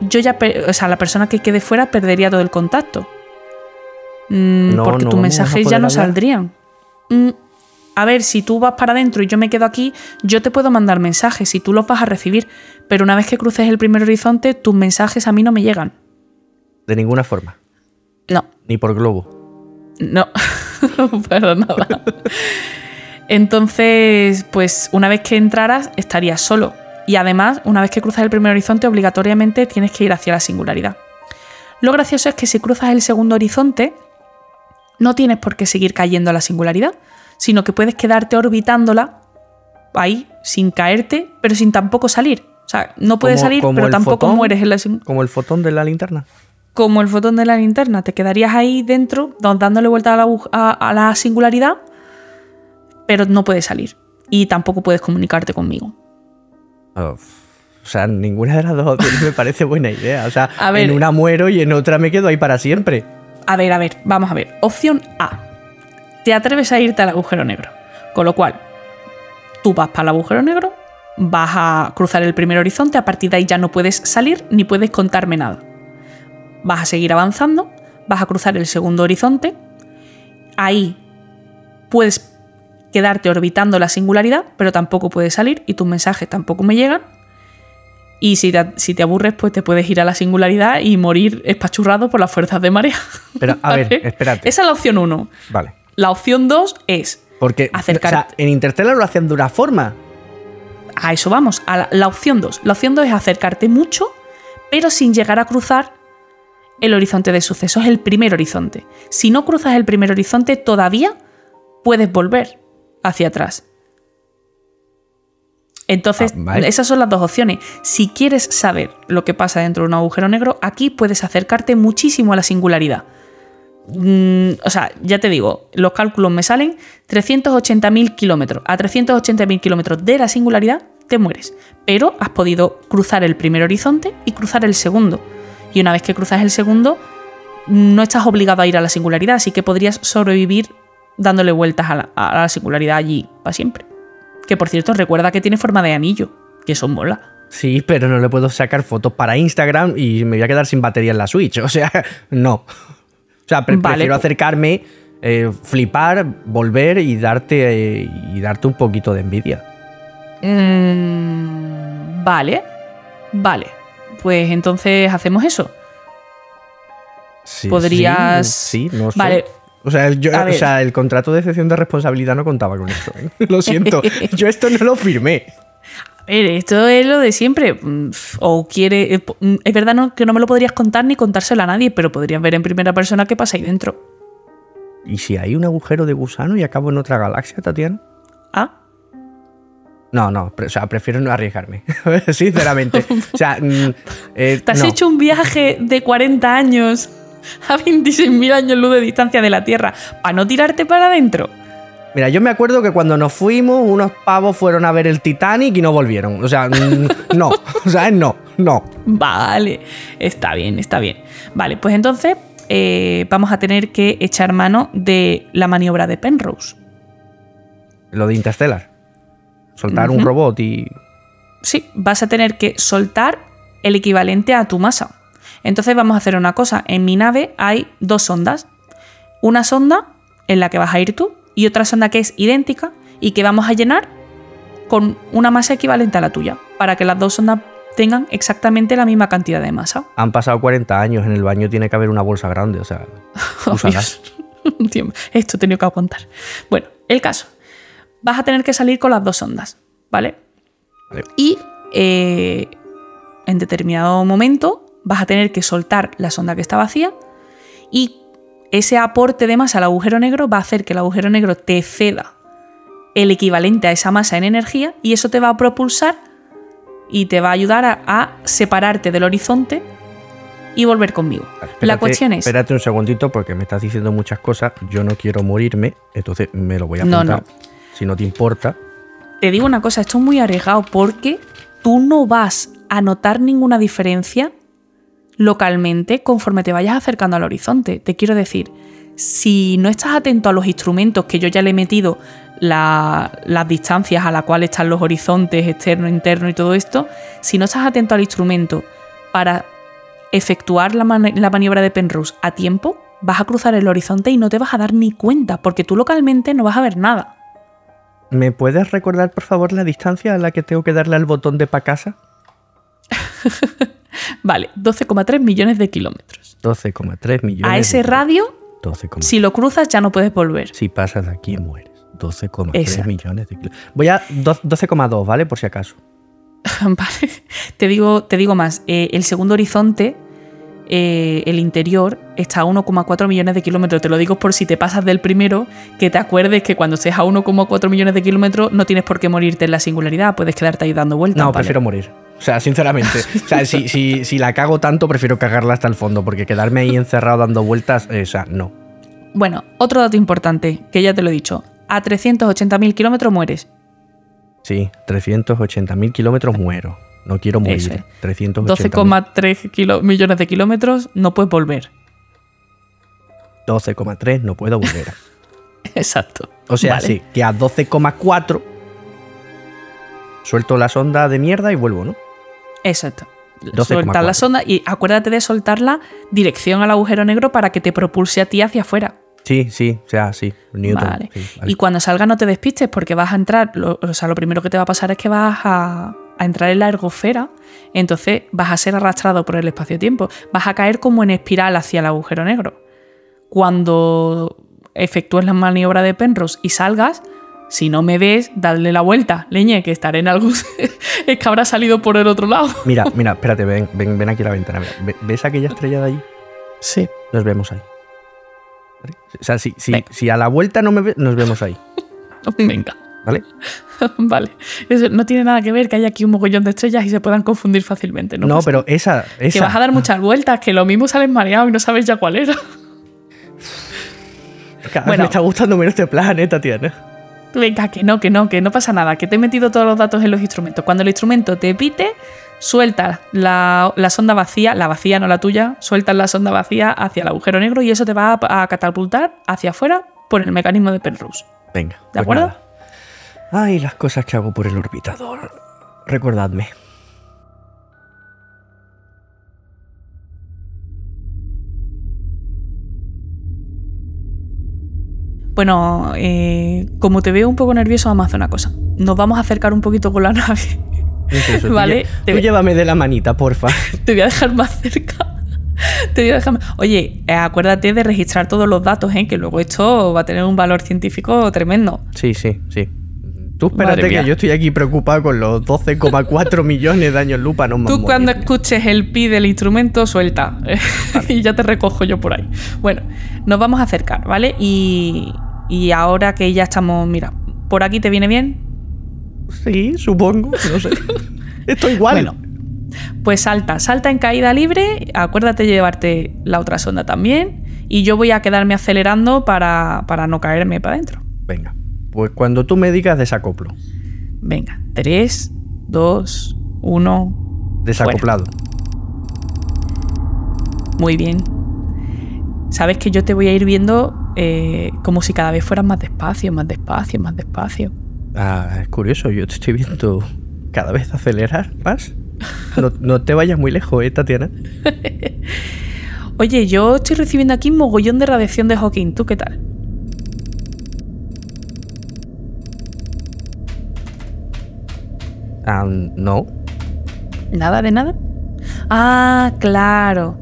Speaker 2: yo ya, o sea, la persona que quede fuera perdería todo el contacto. Mm,
Speaker 1: No,
Speaker 2: porque
Speaker 1: no
Speaker 2: tus mensajes ya no
Speaker 1: hablar.
Speaker 2: saldrían. Mm, a ver, si tú vas para adentro y yo me quedo aquí, yo te puedo mandar mensajes y tú los vas a recibir, pero una vez que cruces el primer horizonte, tus mensajes a mí no me llegan.
Speaker 1: De ninguna forma.
Speaker 2: No,
Speaker 1: Ni por globo.
Speaker 2: no, para nada. Entonces, pues una vez que entraras, estarías solo. Y además, una vez que cruzas el primer horizonte, obligatoriamente tienes que ir hacia la singularidad. Lo gracioso es que si cruzas el segundo horizonte, no tienes por qué seguir cayendo a la singularidad, sino que puedes quedarte orbitándola ahí, sin caerte, pero sin tampoco salir. O sea, no puedes
Speaker 1: Como-
Speaker 2: salir,
Speaker 1: como
Speaker 2: pero tampoco
Speaker 1: fotón.
Speaker 2: mueres en la singularidad.
Speaker 1: Como el fotón de la linterna.
Speaker 2: como el fotón de la linterna. Te quedarías ahí dentro, dándole vuelta a la, a, a la singularidad, pero no puedes salir. Y tampoco puedes comunicarte conmigo.
Speaker 1: o sea, ninguna de las dos opciones me parece buena idea. O sea, en una muero y en otra me quedo ahí para siempre.
Speaker 2: A ver, a ver, vamos a ver. Opción A. Te atreves a irte al agujero negro. Con lo cual, tú vas para el agujero negro, vas a cruzar el primer horizonte, a partir de ahí ya no puedes salir ni puedes contarme nada. Vas a seguir avanzando, vas a cruzar el segundo horizonte, ahí puedes quedarte orbitando la singularidad, pero tampoco puedes salir y tus mensajes tampoco me llegan. Y si te, si te, aburres, pues te puedes ir a la singularidad y morir espachurrado por las fuerzas de marea.
Speaker 1: Pero, a ver, espérate.
Speaker 2: Esa es la opción 1.
Speaker 1: Vale.
Speaker 2: La opción 2 es
Speaker 1: Porque acercarte. O sea, en Interstellar lo hacen de una forma.
Speaker 2: A eso vamos, a la, la opción 2. La opción 2 es acercarte mucho, pero sin llegar a cruzar el horizonte de sucesos, el primer horizonte. Si no cruzas el primer horizonte, todavía puedes volver hacia atrás. Entonces, ah, vale. esas son las dos opciones. Si quieres saber lo que pasa dentro de un agujero negro, aquí puedes acercarte muchísimo a la singularidad. Mm, o sea, ya te digo, los cálculos me salen 380.000 kilómetros. A 380.000 kilómetros de la singularidad te mueres. Pero has podido cruzar el primer horizonte y cruzar el segundo. Y una vez que cruzas el segundo, no estás obligado a ir a la singularidad, así que podrías sobrevivir dándole vueltas a la, a la singularidad allí para siempre. Que por cierto, recuerda que tiene forma de anillo, que son mola.
Speaker 1: Sí, pero no le puedo sacar fotos para Instagram y me voy a quedar sin batería en la Switch. O sea, no. O sea, pre vale, prefiero acercarme, eh, flipar, volver y darte, eh, y darte un poquito de envidia.
Speaker 2: Mm, vale, vale. Pues entonces hacemos eso.
Speaker 1: Sí,
Speaker 2: Podrías.
Speaker 1: Sí, sí no sé. Vale, o sea, yo, o sea, el contrato de excepción de responsabilidad no contaba con esto. ¿eh? Lo siento, yo esto no lo firmé.
Speaker 2: A ver, esto es lo de siempre. Mm, o quiere. Eh, mm, es verdad no, que no me lo podrías contar ni contárselo a nadie, pero podrías ver en primera persona qué pasa ahí dentro.
Speaker 1: ¿Y si hay un agujero de gusano y acabo en otra galaxia, Tatiana?
Speaker 2: Ah.
Speaker 1: No, no, o sea, prefiero no arriesgarme, sinceramente. O sea, mm,
Speaker 2: eh, ¿te has no. hecho un viaje de 40 años a 26.000 años luz de distancia de la Tierra para no tirarte para adentro.
Speaker 1: Mira, yo me acuerdo que cuando nos fuimos, unos pavos fueron a ver el Titanic y no volvieron. O sea, no. O sea, no, no.
Speaker 2: Vale, está bien, está bien. Vale, pues entonces eh, vamos a tener que echar mano de la maniobra de Penrose.
Speaker 1: Lo de Interstellar. Soltar uh -huh. un robot y.
Speaker 2: Sí, vas a tener que soltar el equivalente a tu masa. Entonces vamos a hacer una cosa. En mi nave hay dos sondas. Una sonda en la que vas a ir tú y otra sonda que es idéntica y que vamos a llenar con una masa equivalente a la tuya, para que las dos sondas tengan exactamente la misma cantidad de masa.
Speaker 1: Han pasado 40 años, en el baño tiene que haber una bolsa grande, o sea,
Speaker 2: Esto he tenido que aguantar. Bueno, el caso. Vas a tener que salir con las dos sondas, ¿vale?
Speaker 1: vale.
Speaker 2: Y eh, en determinado momento vas a tener que soltar la sonda que está vacía y ese aporte de masa al agujero negro va a hacer que el agujero negro te ceda el equivalente a esa masa en energía y eso te va a propulsar y te va a ayudar a, a separarte del horizonte y volver conmigo.
Speaker 1: Espérate,
Speaker 2: la cuestión es...
Speaker 1: Espérate un segundito porque me estás diciendo muchas cosas, yo no quiero morirme, entonces me lo voy a apuntar,
Speaker 2: no, no.
Speaker 1: si no te importa.
Speaker 2: Te digo una cosa, esto es muy arriesgado porque tú no vas a notar ninguna diferencia localmente conforme te vayas acercando al horizonte. Te quiero decir, si no estás atento a los instrumentos que yo ya le he metido la, las distancias a las cuales están los horizontes externo, interno y todo esto, si no estás atento al instrumento para efectuar la, man la maniobra de Penrose a tiempo, vas a cruzar el horizonte y no te vas a dar ni cuenta, porque tú localmente no vas a ver nada.
Speaker 1: ¿Me puedes recordar, por favor, la distancia a la que tengo que darle al botón de pa' casa?
Speaker 2: Vale, 12,3 millones de kilómetros.
Speaker 1: 12,3 millones.
Speaker 2: A ese radio, 12, si lo cruzas ya no puedes volver.
Speaker 1: Si pasas de aquí mueres. 12,3 millones de kilómetros. Voy a 12,2, ¿vale? Por si acaso.
Speaker 2: vale. Te digo, te digo más. Eh, el segundo horizonte, eh, el interior, está a 1,4 millones de kilómetros. Te lo digo por si te pasas del primero, que te acuerdes que cuando estés a 1,4 millones de kilómetros no tienes por qué morirte en la singularidad. Puedes quedarte ahí dando vueltas.
Speaker 1: No,
Speaker 2: ¿vale?
Speaker 1: prefiero morir. O sea, sinceramente. O sea, si, si, si la cago tanto, prefiero cagarla hasta el fondo, porque quedarme ahí encerrado dando vueltas, eh, o sea, no.
Speaker 2: Bueno, otro dato importante, que ya te lo he dicho. A 380.000 kilómetros mueres.
Speaker 1: Sí, 380.000 kilómetros muero. No quiero morir.
Speaker 2: Eso es.
Speaker 1: 380.000.
Speaker 2: 12,3 kilo- millones de kilómetros no puedes volver.
Speaker 1: 12,3 no puedo volver.
Speaker 2: Exacto.
Speaker 1: O sea,
Speaker 2: Vale.
Speaker 1: sí, que a 12,4 suelto la sonda de mierda y vuelvo, ¿no?
Speaker 2: Exacto.
Speaker 1: 12,4.
Speaker 2: Sueltas la sonda y acuérdate de soltarla dirección al agujero negro para que te propulse a ti hacia afuera.
Speaker 1: Sí, sí, o sea, sí. Newton.
Speaker 2: Vale.
Speaker 1: sí, vale.
Speaker 2: Y cuando salga no te despistes porque vas a entrar, lo- o sea, lo primero que te va a pasar es que vas a, a entrar en la ergosfera, entonces vas a ser arrastrado por el espacio-tiempo, vas a caer como en espiral hacia el agujero negro. Cuando efectúes la maniobra de Penrose y salgas, si no me ves, dale la vuelta, leñe, que estaré en algún... es que habrá salido por el otro lado.
Speaker 1: Mira, mira, espérate, ven, ven, ven aquí a la ventana. mira. ¿Ves aquella estrella de allí?
Speaker 2: Sí.
Speaker 1: Nos vemos ahí. ¿Vale? O sea, si, si, si a la vuelta no me ves, nos vemos ahí.
Speaker 2: Venga.
Speaker 1: ¿Vale?
Speaker 2: vale. Eso no tiene nada que ver que haya aquí un mogollón de estrellas y se puedan confundir fácilmente. No,
Speaker 1: No,
Speaker 2: pasa
Speaker 1: pero esa.
Speaker 2: Que
Speaker 1: esa
Speaker 2: vas a dar muchas vueltas, que lo mismo sales mareado y no sabes ya cuál era.
Speaker 1: Cada vez
Speaker 2: bueno.
Speaker 1: me está gustando menos este planeta, Tiana.
Speaker 2: Venga, que no, que no, que no pasa nada, que te he metido todos los datos en los instrumentos. Cuando el instrumento te pite, sueltas la, la sonda vacía, la vacía no la tuya, sueltas la sonda vacía hacia el agujero negro y eso te va a, a catapultar hacia afuera por el mecanismo de Penrose.
Speaker 1: Venga.
Speaker 2: ¿De
Speaker 1: pues
Speaker 2: acuerdo?
Speaker 1: nada. Ay, las cosas que hago por el orbitador. Recordadme.
Speaker 2: Bueno, eh, como te veo un poco nervioso, vamos a hacer una cosa. Nos vamos a acercar un poquito con la nave.
Speaker 1: Tú
Speaker 2: Vale, te
Speaker 1: Tú llévame de la manita, porfa.
Speaker 2: te voy a dejar más cerca. Te voy a dejar más- Oye, eh, acuérdate de registrar todos los datos, ¿eh? que luego esto va a tener un valor científico tremendo.
Speaker 1: Sí, sí, sí. Tú espérate que yo estoy aquí preocupado con los 12,4 millones de años lupa. No me
Speaker 2: Tú cuando escuches el pi del instrumento, suelta. y ya te recojo yo por ahí. Bueno, nos vamos a acercar, ¿vale? Y, y ahora que ya estamos, mira, ¿por aquí te viene bien?
Speaker 1: Sí, supongo. No sé. Esto igual.
Speaker 2: Bueno, pues salta, salta en caída libre. Acuérdate de llevarte la otra sonda también. Y yo voy a quedarme acelerando para, para no caerme para adentro.
Speaker 1: Venga. Pues cuando tú me digas desacoplo.
Speaker 2: Venga, 3, 2, 1.
Speaker 1: Desacoplado.
Speaker 2: Muy bien. Sabes que yo te voy a ir viendo eh, como si cada vez fueras más despacio, más despacio, más despacio.
Speaker 1: Ah, es curioso. Yo te estoy viendo cada vez acelerar más. No, no te vayas muy lejos, ¿eh, Tatiana?
Speaker 2: Oye, yo estoy recibiendo aquí un mogollón de radiación de Hawking. ¿Tú qué tal?
Speaker 1: Ah, no.
Speaker 2: ¿Nada de nada? Ah, claro.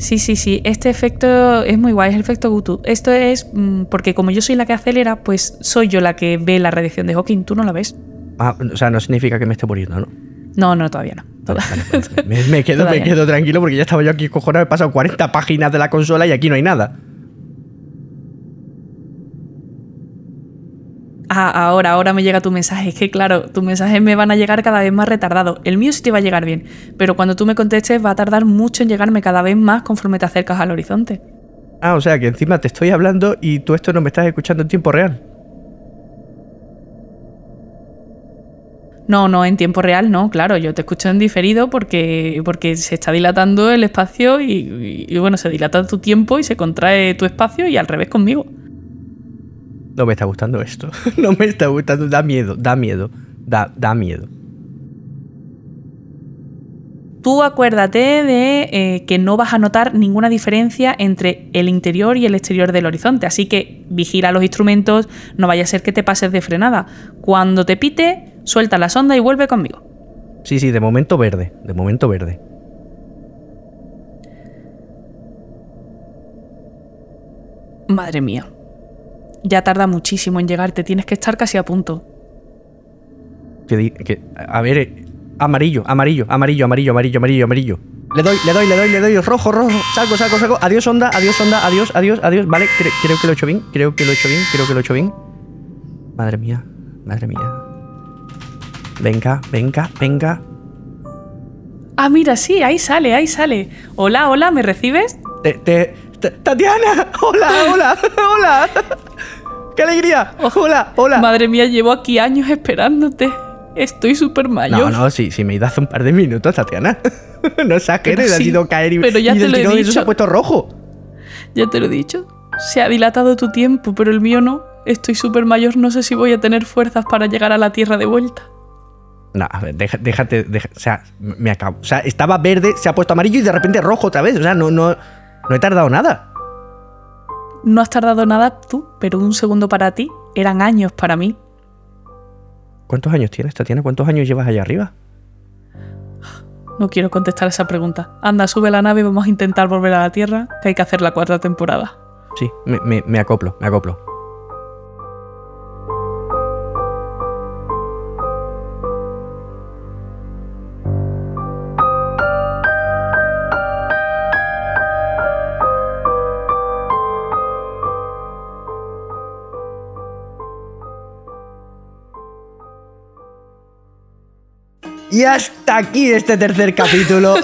Speaker 2: Sí, sí, sí. Este efecto es muy guay, es el efecto Gutu. Esto es mm, porque como yo soy la que acelera, pues soy yo la que ve la radiación de Hawking. Tú no la ves.
Speaker 1: Ah, o sea, no significa que me esté muriendo, ¿no?
Speaker 2: No, no, todavía no.
Speaker 1: Vale, vale, vale. Me, me quedo, me quedo tranquilo porque ya estaba yo aquí cojonado. He pasado 40 páginas de la consola y aquí no hay nada.
Speaker 2: Ah, ahora, ahora me llega tu mensaje. Es que claro, tus mensajes me van a llegar cada vez más retardados. El mío sí te va a llegar bien, pero cuando tú me contestes va a tardar mucho en llegarme cada vez más conforme te acercas al horizonte.
Speaker 1: Ah, o sea que encima te estoy hablando y tú esto no me estás escuchando en tiempo real.
Speaker 2: No, no, en tiempo real no, claro, yo te escucho en diferido porque, porque se está dilatando el espacio y, y- y, bueno, se dilata tu tiempo y se contrae tu espacio y al revés conmigo.
Speaker 1: No me está gustando esto. No me está gustando. Da miedo, da miedo. Da, da miedo.
Speaker 2: Tú acuérdate de eh, que no vas a notar ninguna diferencia entre el interior y el exterior del horizonte, así que vigila los instrumentos, no vaya a ser que te pases de frenada. Cuando te pite, suelta la sonda y vuelve conmigo.
Speaker 1: Sí, sí, de momento verde. De momento verde.
Speaker 2: Madre mía. Ya tarda muchísimo en llegarte, tienes que estar casi a punto.
Speaker 1: Que que- a ver, eh, amarillo, amarillo, amarillo, amarillo, amarillo, amarillo, amarillo. Le doy, le doy, le doy, le doy, rojo, rojo, saco, saco, saco. Adiós, onda, adiós, onda, adiós, adiós, adiós. Vale, cre- creo que lo he hecho bien, creo que lo he hecho bien, creo que lo he hecho bien. Madre mía, madre mía. Venga, venga, venga.
Speaker 2: Ah, mira, sí, ahí sale, ahí sale. Hola, hola, ¿me recibes?
Speaker 1: Te, te- Tatiana, hola, hola, hola. ¡Qué alegría! Hola, hola.
Speaker 2: Madre mía, llevo aquí años esperándote. Estoy súper mayor.
Speaker 1: No, no, sí, sí, me he ido hace un par de minutos, Tatiana. no exageres,
Speaker 2: Pero
Speaker 1: ha
Speaker 2: sí,
Speaker 1: sido caer y,
Speaker 2: pero ya
Speaker 1: y
Speaker 2: te
Speaker 1: del
Speaker 2: lo he
Speaker 1: eso se
Speaker 2: dicho.
Speaker 1: ha puesto rojo.
Speaker 2: Ya te lo he dicho. Se ha dilatado tu tiempo, pero el mío no. Estoy súper mayor, no sé si voy a tener fuerzas para llegar a la Tierra de vuelta.
Speaker 1: No, a ver, deja- déjate, deja- o sea, me acabo. O sea, estaba verde, se ha puesto amarillo y de repente rojo otra vez. O sea, no, no, no he tardado nada.
Speaker 2: No has tardado nada tú, pero un segundo para ti eran años para mí.
Speaker 1: ¿Cuántos años tienes, Tatiana? ¿Cuántos años llevas allá arriba?
Speaker 2: No quiero contestar esa pregunta. Anda, sube la nave y vamos a intentar volver a la Tierra, que hay que hacer la cuarta temporada.
Speaker 1: Sí, me, me- me acoplo, me acoplo. Y hasta aquí este tercer capítulo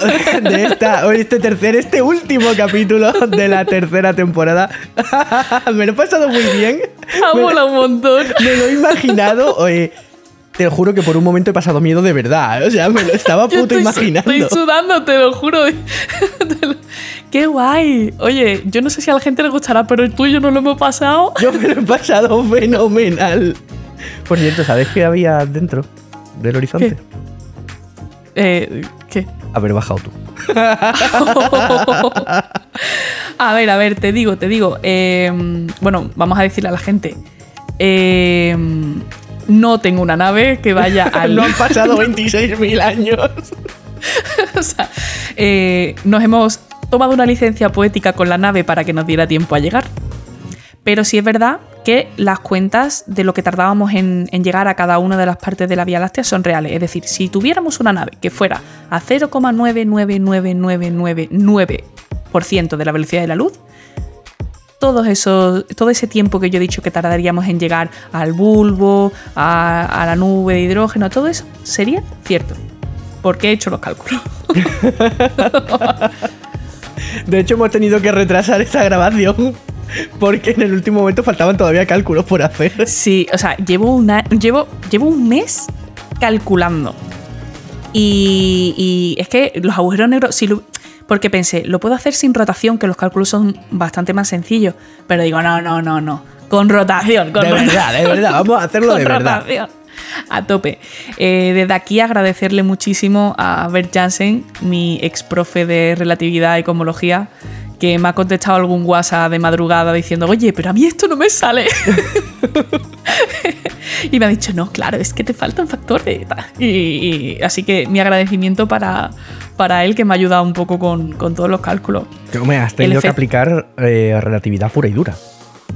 Speaker 1: de esta, o este tercer, este último capítulo de la tercera temporada. Me lo he pasado muy bien.
Speaker 2: Ha un montón.
Speaker 1: me lo he imaginado. oye, te lo juro que por un momento he pasado miedo de verdad. ¿eh? O sea, me lo estaba puto
Speaker 2: estoy,
Speaker 1: imaginando.
Speaker 2: estoy sudando, te lo juro. ¡Qué guay! Oye, yo no sé si a la gente le gustará, pero el tuyo no lo hemos pasado.
Speaker 1: Yo me lo he pasado fenomenal. Por cierto, ¿sabes qué había dentro del horizonte?
Speaker 2: ¿Qué? Eh, ¿Qué?
Speaker 1: Haber bajado tú.
Speaker 2: a ver, a ver, te digo, te digo. eh, bueno, vamos a decirle a la gente. eh, no tengo una nave que vaya al.
Speaker 1: No han pasado 26.000 años.
Speaker 2: O sea, eh, nos hemos tomado una licencia poética con la nave para que nos diera tiempo a llegar. Pero sí es verdad que las cuentas de lo que tardábamos en, llegar a cada una de las partes de la Vía Láctea son reales. Es decir, si tuviéramos una nave que fuera a 0,99999% de la velocidad de la luz, todos esos, todo ese tiempo que yo he dicho que tardaríamos en llegar al bulbo, a, a la nube de hidrógeno, todo eso sería cierto. Porque he hecho los cálculos.
Speaker 1: De hecho, hemos tenido que retrasar esta grabación porque en el último momento faltaban todavía cálculos por hacer.
Speaker 2: Sí, o sea, llevo, una, llevo, llevo un mes calculando. Y, y es que los agujeros negros, si lo- porque pensé, lo puedo hacer sin rotación, que los cálculos son bastante más sencillos. Pero digo, no, no, no, no. Con rotación, con
Speaker 1: De
Speaker 2: rotación.
Speaker 1: verdad, de verdad, vamos a hacerlo de
Speaker 2: Con
Speaker 1: verdad.
Speaker 2: rotación. A tope. Eh, desde aquí agradecerle muchísimo a Bert Jansen, mi ex profe de relatividad y cosmología, que me ha contestado algún WhatsApp de madrugada diciendo, oye, pero a mí esto no me sale. y me ha dicho, no, claro, es que te faltan factores. Y, y- así que mi agradecimiento para, para él, que me ha ayudado un poco con, con todos los cálculos.
Speaker 1: Que, hombre, has tenido que aplicar eh, relatividad pura y dura.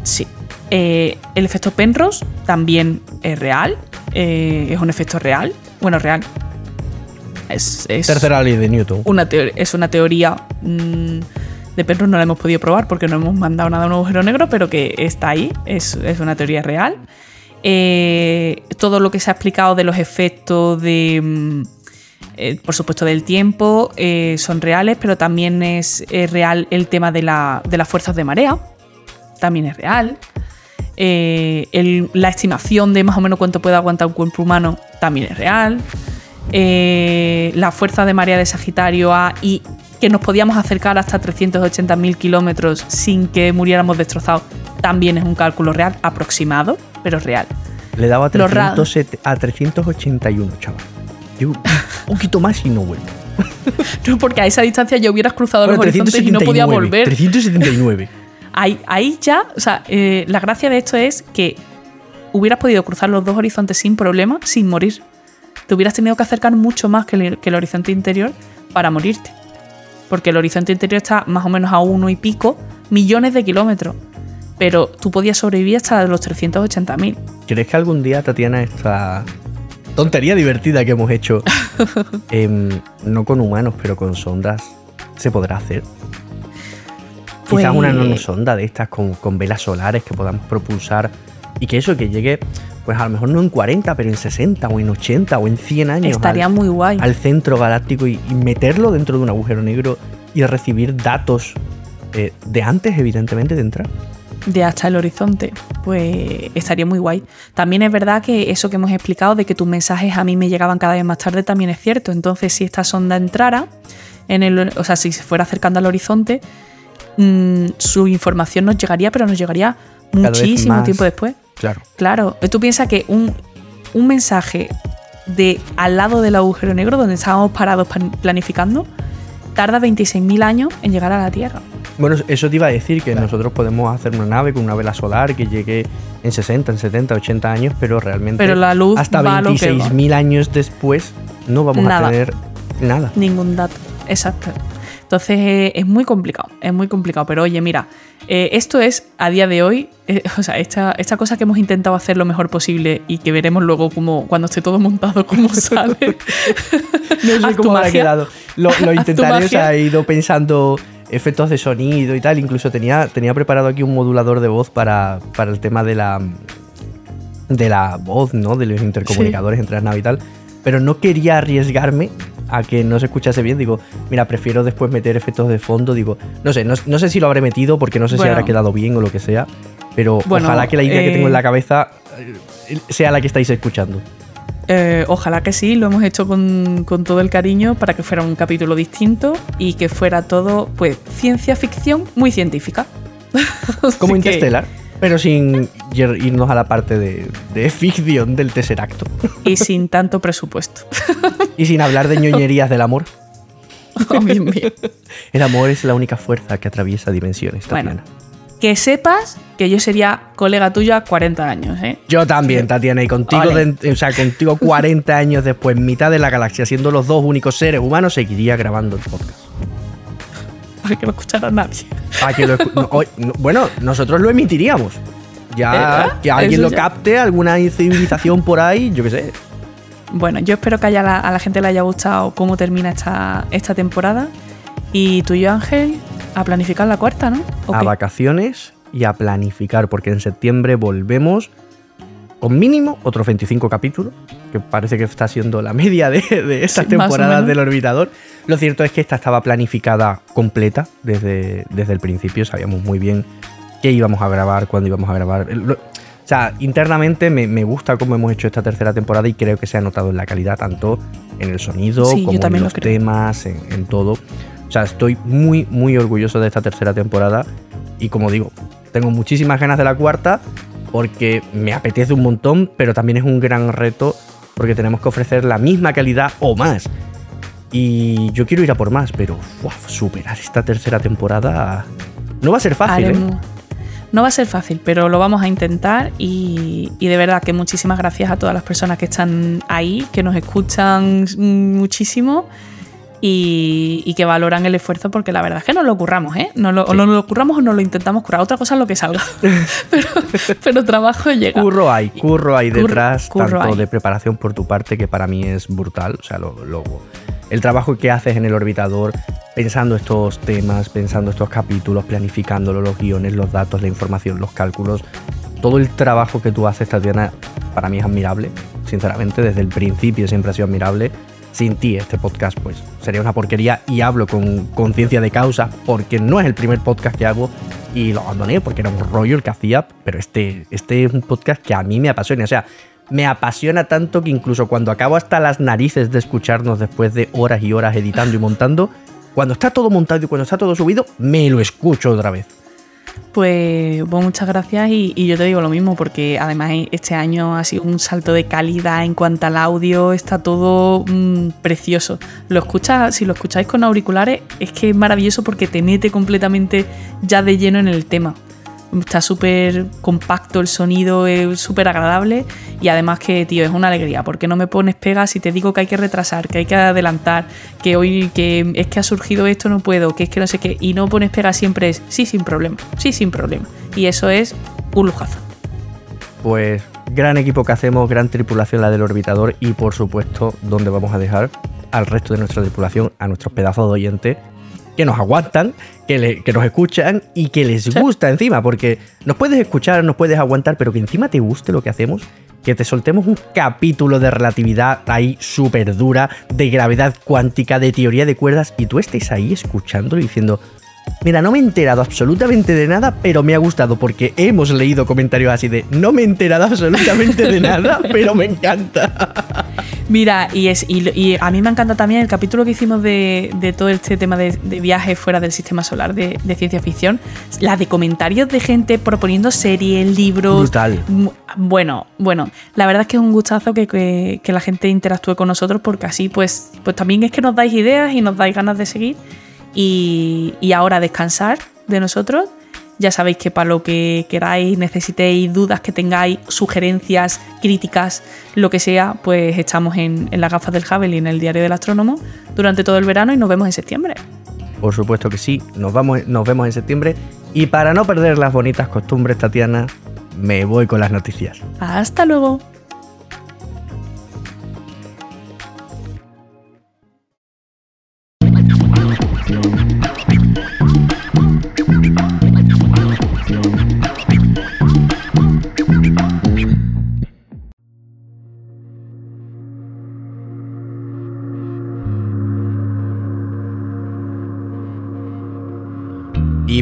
Speaker 2: Sí. Eh, el efecto Penrose también es real. eh, es un efecto real. Bueno, real. Es, es
Speaker 1: Tercera ley de Newton.
Speaker 2: una, es una teoría mm, de Penrose, no la hemos podido probar porque no hemos mandado nada a un agujero negro, pero que está ahí, es, es una teoría real. Eh, todo lo que se ha explicado de los efectos de, mm, eh, por supuesto, del tiempo, eh, son reales, pero también es, es real el tema de, la- de las fuerzas de marea, también es real. Eh, el- la estimación de más o menos cuánto puede aguantar un cuerpo humano también es real. Eh, la fuerza de marea de Sagitario A y que nos podíamos acercar hasta 380.000 kilómetros sin que muriéramos destrozados también es un cálculo real, aproximado, pero real.
Speaker 1: Le daba a,
Speaker 2: Lo ra-
Speaker 1: 307 a 381, chaval. Yo un poquito más y no vuelvo.
Speaker 2: No, porque a esa distancia ya hubieras cruzado
Speaker 1: Bueno,
Speaker 2: los horizontes y no podía volver.
Speaker 1: 379.
Speaker 2: Ahí, ahí ya, o sea, eh, la gracia de esto es que hubieras podido cruzar los dos horizontes sin problema, sin morir. Te hubieras tenido que acercar mucho más que el, que el horizonte interior para morirte. Porque el horizonte interior está más o menos a uno y pico millones de kilómetros. Pero tú podías sobrevivir hasta los 380.000.
Speaker 1: ¿Crees que algún día, Tatiana, esta tontería divertida que hemos hecho, em, no con humanos, pero con sondas, se podrá hacer?
Speaker 2: Pues-
Speaker 1: Quizás una nanosonda de estas con, con velas solares que podamos propulsar y que eso, que llegue. pues a lo mejor no en 40, pero en 60 o en 80 o en 100 años.
Speaker 2: Estaría
Speaker 1: al,
Speaker 2: muy guay.
Speaker 1: Al centro galáctico y, y, meterlo dentro de un agujero negro y recibir datos eh, de antes, evidentemente, de entrar.
Speaker 2: De hasta el horizonte, pues estaría muy guay. También es verdad que eso que hemos explicado de que tus mensajes a mí me llegaban cada vez más tarde también es cierto. Entonces, si esta sonda entrara, en el, o sea, si se fuera acercando al horizonte, mmm, su información nos llegaría, pero nos llegaría muchísimo tiempo después.
Speaker 1: Claro.
Speaker 2: Claro. Tú piensas que un, un mensaje de al lado del agujero negro, donde estábamos parados planificando, tarda 26.000 años en llegar a la Tierra.
Speaker 1: Bueno, eso te iba a decir, que nosotros podemos hacer una nave con una vela solar que llegue en 60, en 70, 80 años, pero realmente
Speaker 2: pero la luz
Speaker 1: hasta 26.000 años después no vamos
Speaker 2: nada.
Speaker 1: a tener nada.
Speaker 2: Ningún dato, exacto. Entonces eh, es muy complicado, es muy complicado. Pero oye, mira, eh, esto es a día de hoy, eh, o sea, esta, esta, cosa que hemos intentado hacer lo mejor posible y que veremos luego como cuando esté todo montado cómo sale.
Speaker 1: no sé cómo ha quedado. Lo, lo intentaré, o sea, he ido pensando efectos de sonido y tal. Incluso tenía, tenía preparado aquí un modulador de voz para, para el tema de la de la voz, ¿no? De los intercomunicadores sí. entre las naves y tal. Pero no quería arriesgarme a que no se escuchase bien. Digo, mira, prefiero después meter efectos de fondo. Digo, no sé, no, no sé si lo habré metido porque no sé bueno, si habrá quedado bien o lo que sea. Pero bueno, ojalá que la idea eh... que tengo en la cabeza sea la que estáis escuchando.
Speaker 2: Eh, ojalá que sí, lo hemos hecho con, con, todo el cariño para que fuera un capítulo distinto y que fuera todo, pues, ciencia ficción muy científica.
Speaker 1: Como Interstellar, pero sin irnos a la parte de, de ficción del tercer acto.
Speaker 2: Y sin tanto presupuesto.
Speaker 1: y sin hablar de ñoñerías del amor.
Speaker 2: Oh, bien, bien.
Speaker 1: El amor es la única fuerza que atraviesa dimensiones, Tatiana.
Speaker 2: Bueno, que sepas que yo sería colega tuya 40 años, ¿eh?
Speaker 1: Yo también, Tatiana, y contigo, de, o sea, contigo 40 años después, mitad de la galaxia, siendo los dos únicos seres humanos, seguiría grabando el podcast.
Speaker 2: Para que lo escuchara nadie.
Speaker 1: Para que lo no, no, bueno, nosotros lo emitiríamos. Ya que alguien
Speaker 2: Eso
Speaker 1: lo
Speaker 2: ya.
Speaker 1: capte, alguna civilización por ahí, yo qué sé.
Speaker 2: Bueno, yo espero que haya la, a la gente le haya gustado cómo termina esta, esta temporada. Y tú y yo, Ángel, a planificar la cuarta, ¿no? ¿O
Speaker 1: A
Speaker 2: qué?
Speaker 1: vacaciones y a planificar, porque en septiembre volvemos con mínimo otros 25 capítulos, que parece que está siendo la media de, de estas
Speaker 2: Sí,
Speaker 1: temporadas del Orbitador. Lo cierto es que esta estaba planificada completa desde, desde el principio, sabíamos muy bien qué íbamos a grabar, cuándo íbamos a grabar. O sea, internamente me, me gusta cómo hemos hecho esta tercera temporada y creo que se ha notado en la calidad, tanto en el sonido
Speaker 2: Sí,
Speaker 1: como en
Speaker 2: lo
Speaker 1: los temas, en, en todo. O sea, estoy muy, muy orgulloso de esta tercera temporada y como digo, tengo muchísimas ganas de la cuarta porque me apetece un montón, pero también es un gran reto porque tenemos que ofrecer la misma calidad o más. Y yo quiero ir a por más, pero superar esta tercera temporada no va a ser fácil. ¿eh?
Speaker 2: No va a ser fácil, pero lo vamos a intentar y, y de verdad que muchísimas gracias a todas las personas que están ahí, que nos escuchan mm, muchísimo y, y que valoran el esfuerzo porque la verdad es que nos lo curramos, ¿eh? No lo, O
Speaker 1: Sí.
Speaker 2: no lo curramos o no lo intentamos curar. Otra cosa es lo que salga. pero, pero trabajo llega.
Speaker 1: Curro hay, curro hay
Speaker 2: Curro-
Speaker 1: detrás,
Speaker 2: curro
Speaker 1: tanto
Speaker 2: hay.
Speaker 1: de preparación por tu parte, que para mí es brutal. O sea, lo, lo- el trabajo que haces en el orbitador, pensando estos temas, pensando estos capítulos, planificándolo, los guiones, los datos, la información, los cálculos. Todo el trabajo que tú haces, Tatiana, para mí es admirable. Sinceramente, desde el principio siempre ha sido admirable. Sin ti, este podcast, pues sería una porquería y hablo con conciencia de causa porque no es el primer podcast que hago y lo abandoné porque era un rollo el que hacía, pero este, este es un podcast que a mí me apasiona. O sea, me apasiona tanto que incluso cuando acabo hasta las narices de escucharnos después de horas y horas editando y montando, cuando está todo montado y cuando está todo subido, me lo escucho otra vez.
Speaker 2: Pues, muchas gracias y, y yo te digo lo mismo porque además este año ha sido un salto de calidad en cuanto al audio, está todo mm, precioso. Lo escuchas, si lo escucháis con auriculares es que es maravilloso porque te mete completamente ya de lleno en el tema. Está súper compacto el sonido, es súper agradable y además que, tío, es una alegría porque no me pones pegas si te digo que hay que retrasar, que hay que adelantar, que hoy que es que ha surgido esto, no puedo, que es que no sé qué, y no pones pegas siempre es sí, sin problema, sí, sin problema. Y eso es un lujazo.
Speaker 1: Pues gran equipo que hacemos, gran tripulación la del orbitador y por supuesto donde vamos a dejar al resto de nuestra tripulación, a nuestros pedazos de oyentes, que nos aguantan, que, que nos escuchan y que les gusta encima, porque nos puedes escuchar, nos puedes aguantar, pero que encima te guste lo que hacemos, que te soltemos un capítulo de relatividad ahí súper dura, de gravedad cuántica, de teoría de cuerdas, y tú estés ahí escuchándolo y diciendo, Mira, no me he enterado absolutamente de nada, pero me ha gustado porque hemos leído comentarios así de no me he enterado absolutamente de nada, pero me encanta.
Speaker 2: Mira, y, es, y, a mí me encanta también el capítulo que hicimos de, todo este tema de, viajes fuera del sistema solar de, ciencia ficción, la de comentarios de gente proponiendo series, libros.
Speaker 1: Brutal.
Speaker 2: Bueno, bueno, la verdad es que es un gustazo que, la gente interactúe con nosotros porque así pues, pues también es que nos dais ideas y nos dais ganas de seguir y, ahora descansar de nosotros. Ya sabéis que para lo que queráis, necesitéis, dudas que tengáis, sugerencias, críticas, lo que sea, pues estamos en, en las gafas del Hubble y en el Diario del Astrónomo durante todo el verano y nos vemos en septiembre.
Speaker 1: Por supuesto que sí, nos, vamos, nos vemos en septiembre. Y para no perder las bonitas costumbres, Tatiana, me voy con las noticias.
Speaker 2: Hasta luego.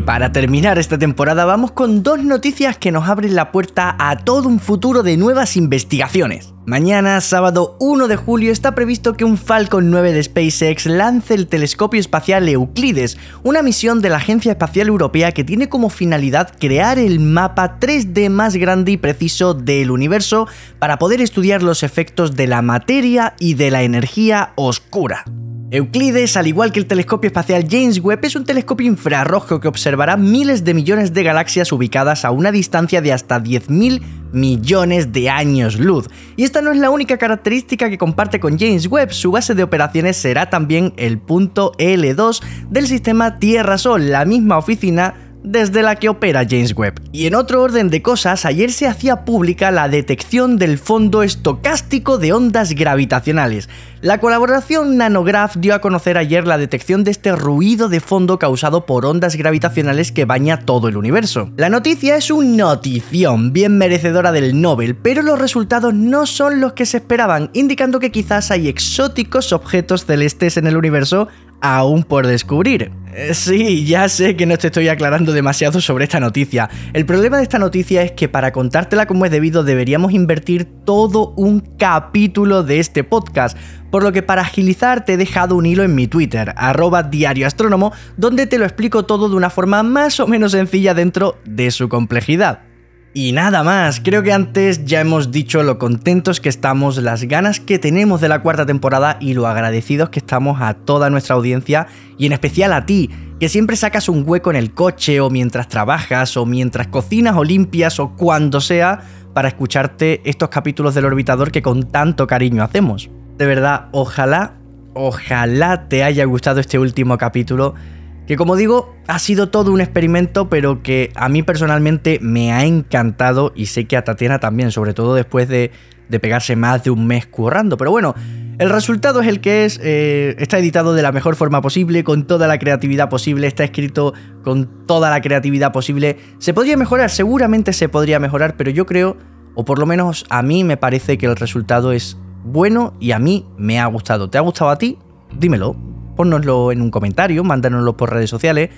Speaker 1: Para terminar esta temporada vamos con dos noticias que nos abren la puerta a todo un futuro de nuevas investigaciones. Mañana, sábado 1 de julio, está previsto que un Falcon 9 de SpaceX lance el telescopio espacial Euclides, una misión de la Agencia Espacial Europea que tiene como finalidad crear el mapa 3D más grande y preciso del universo para poder estudiar los efectos de la materia y de la energía oscura. Euclides, al igual que el telescopio espacial James Webb, es un telescopio infrarrojo que observará miles de millones de galaxias ubicadas a una distancia de hasta 10.000 millones de años luz. Y esta no es la única característica que comparte con James Webb, su base de operaciones será también el punto L2 del sistema Tierra-Sol, la misma oficina desde la que opera James Webb. Y en otro orden de cosas, ayer se hacía pública la detección del fondo estocástico de ondas gravitacionales. La colaboración Nanograph dio a conocer ayer la detección de este ruido de fondo causado por ondas gravitacionales que baña todo el universo. La noticia es un notición, bien merecedora del Nobel, pero los resultados no son los que se esperaban, indicando que quizás hay exóticos objetos celestes en el universo aún por descubrir. Eh, sí, ya sé que no te estoy aclarando demasiado sobre esta noticia. El problema de esta noticia es que para contártela como es debido deberíamos invertir todo un capítulo de este podcast, por lo que para agilizar te he dejado un hilo en mi Twitter, arroba diarioastrónomo, donde te lo explico todo de una forma más o menos sencilla dentro de su complejidad. Y nada más, creo que antes ya hemos dicho lo contentos que estamos, las ganas que tenemos de la cuarta temporada y lo agradecidos que estamos a toda nuestra audiencia y en especial a ti, que siempre sacas un hueco en el coche o mientras trabajas o mientras cocinas o limpias o cuando sea para escucharte estos capítulos del orbitador que con tanto cariño hacemos. De verdad, ojalá, ojalá te haya gustado este último capítulo que como digo, ha sido todo un experimento, pero que a mí personalmente me ha encantado y sé que a Tatiana también, sobre todo después de, pegarse más de un mes currando. Pero bueno, el resultado es el que es, eh, está editado de la mejor forma posible, con toda la creatividad posible, está escrito con toda la creatividad posible. Se podría mejorar, seguramente se podría mejorar, pero yo creo, o por lo menos a mí me parece que el resultado es bueno y a mí me ha gustado. ¿Te ha gustado a ti? Dímelo ponnoslo en un comentario, mándanoslo por redes sociales.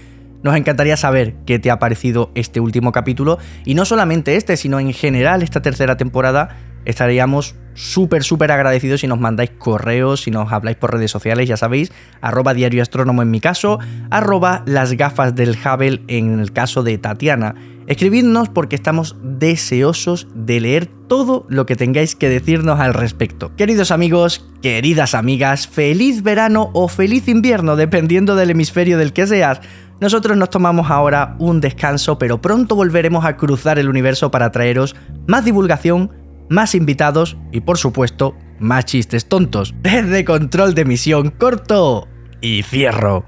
Speaker 1: Nos encantaría saber qué te ha parecido este último capítulo y no solamente este, sino en general esta tercera temporada. Estaríamos súper, súper agradecidos si nos mandáis correos, si nos habláis por redes sociales, ya sabéis, arroba diario astrónomo en mi caso, arroba las gafas del Hubble en el caso de Tatiana. Escribidnos porque estamos deseosos de leer todo lo que tengáis que decirnos al respecto. Queridos amigos, queridas amigas, feliz verano o feliz invierno, dependiendo del hemisferio del que seas. Nosotros nos tomamos ahora un descanso, pero pronto volveremos a cruzar el universo para traeros más divulgación, más invitados y por supuesto más chistes tontos. Desde control de misión corto y cierro.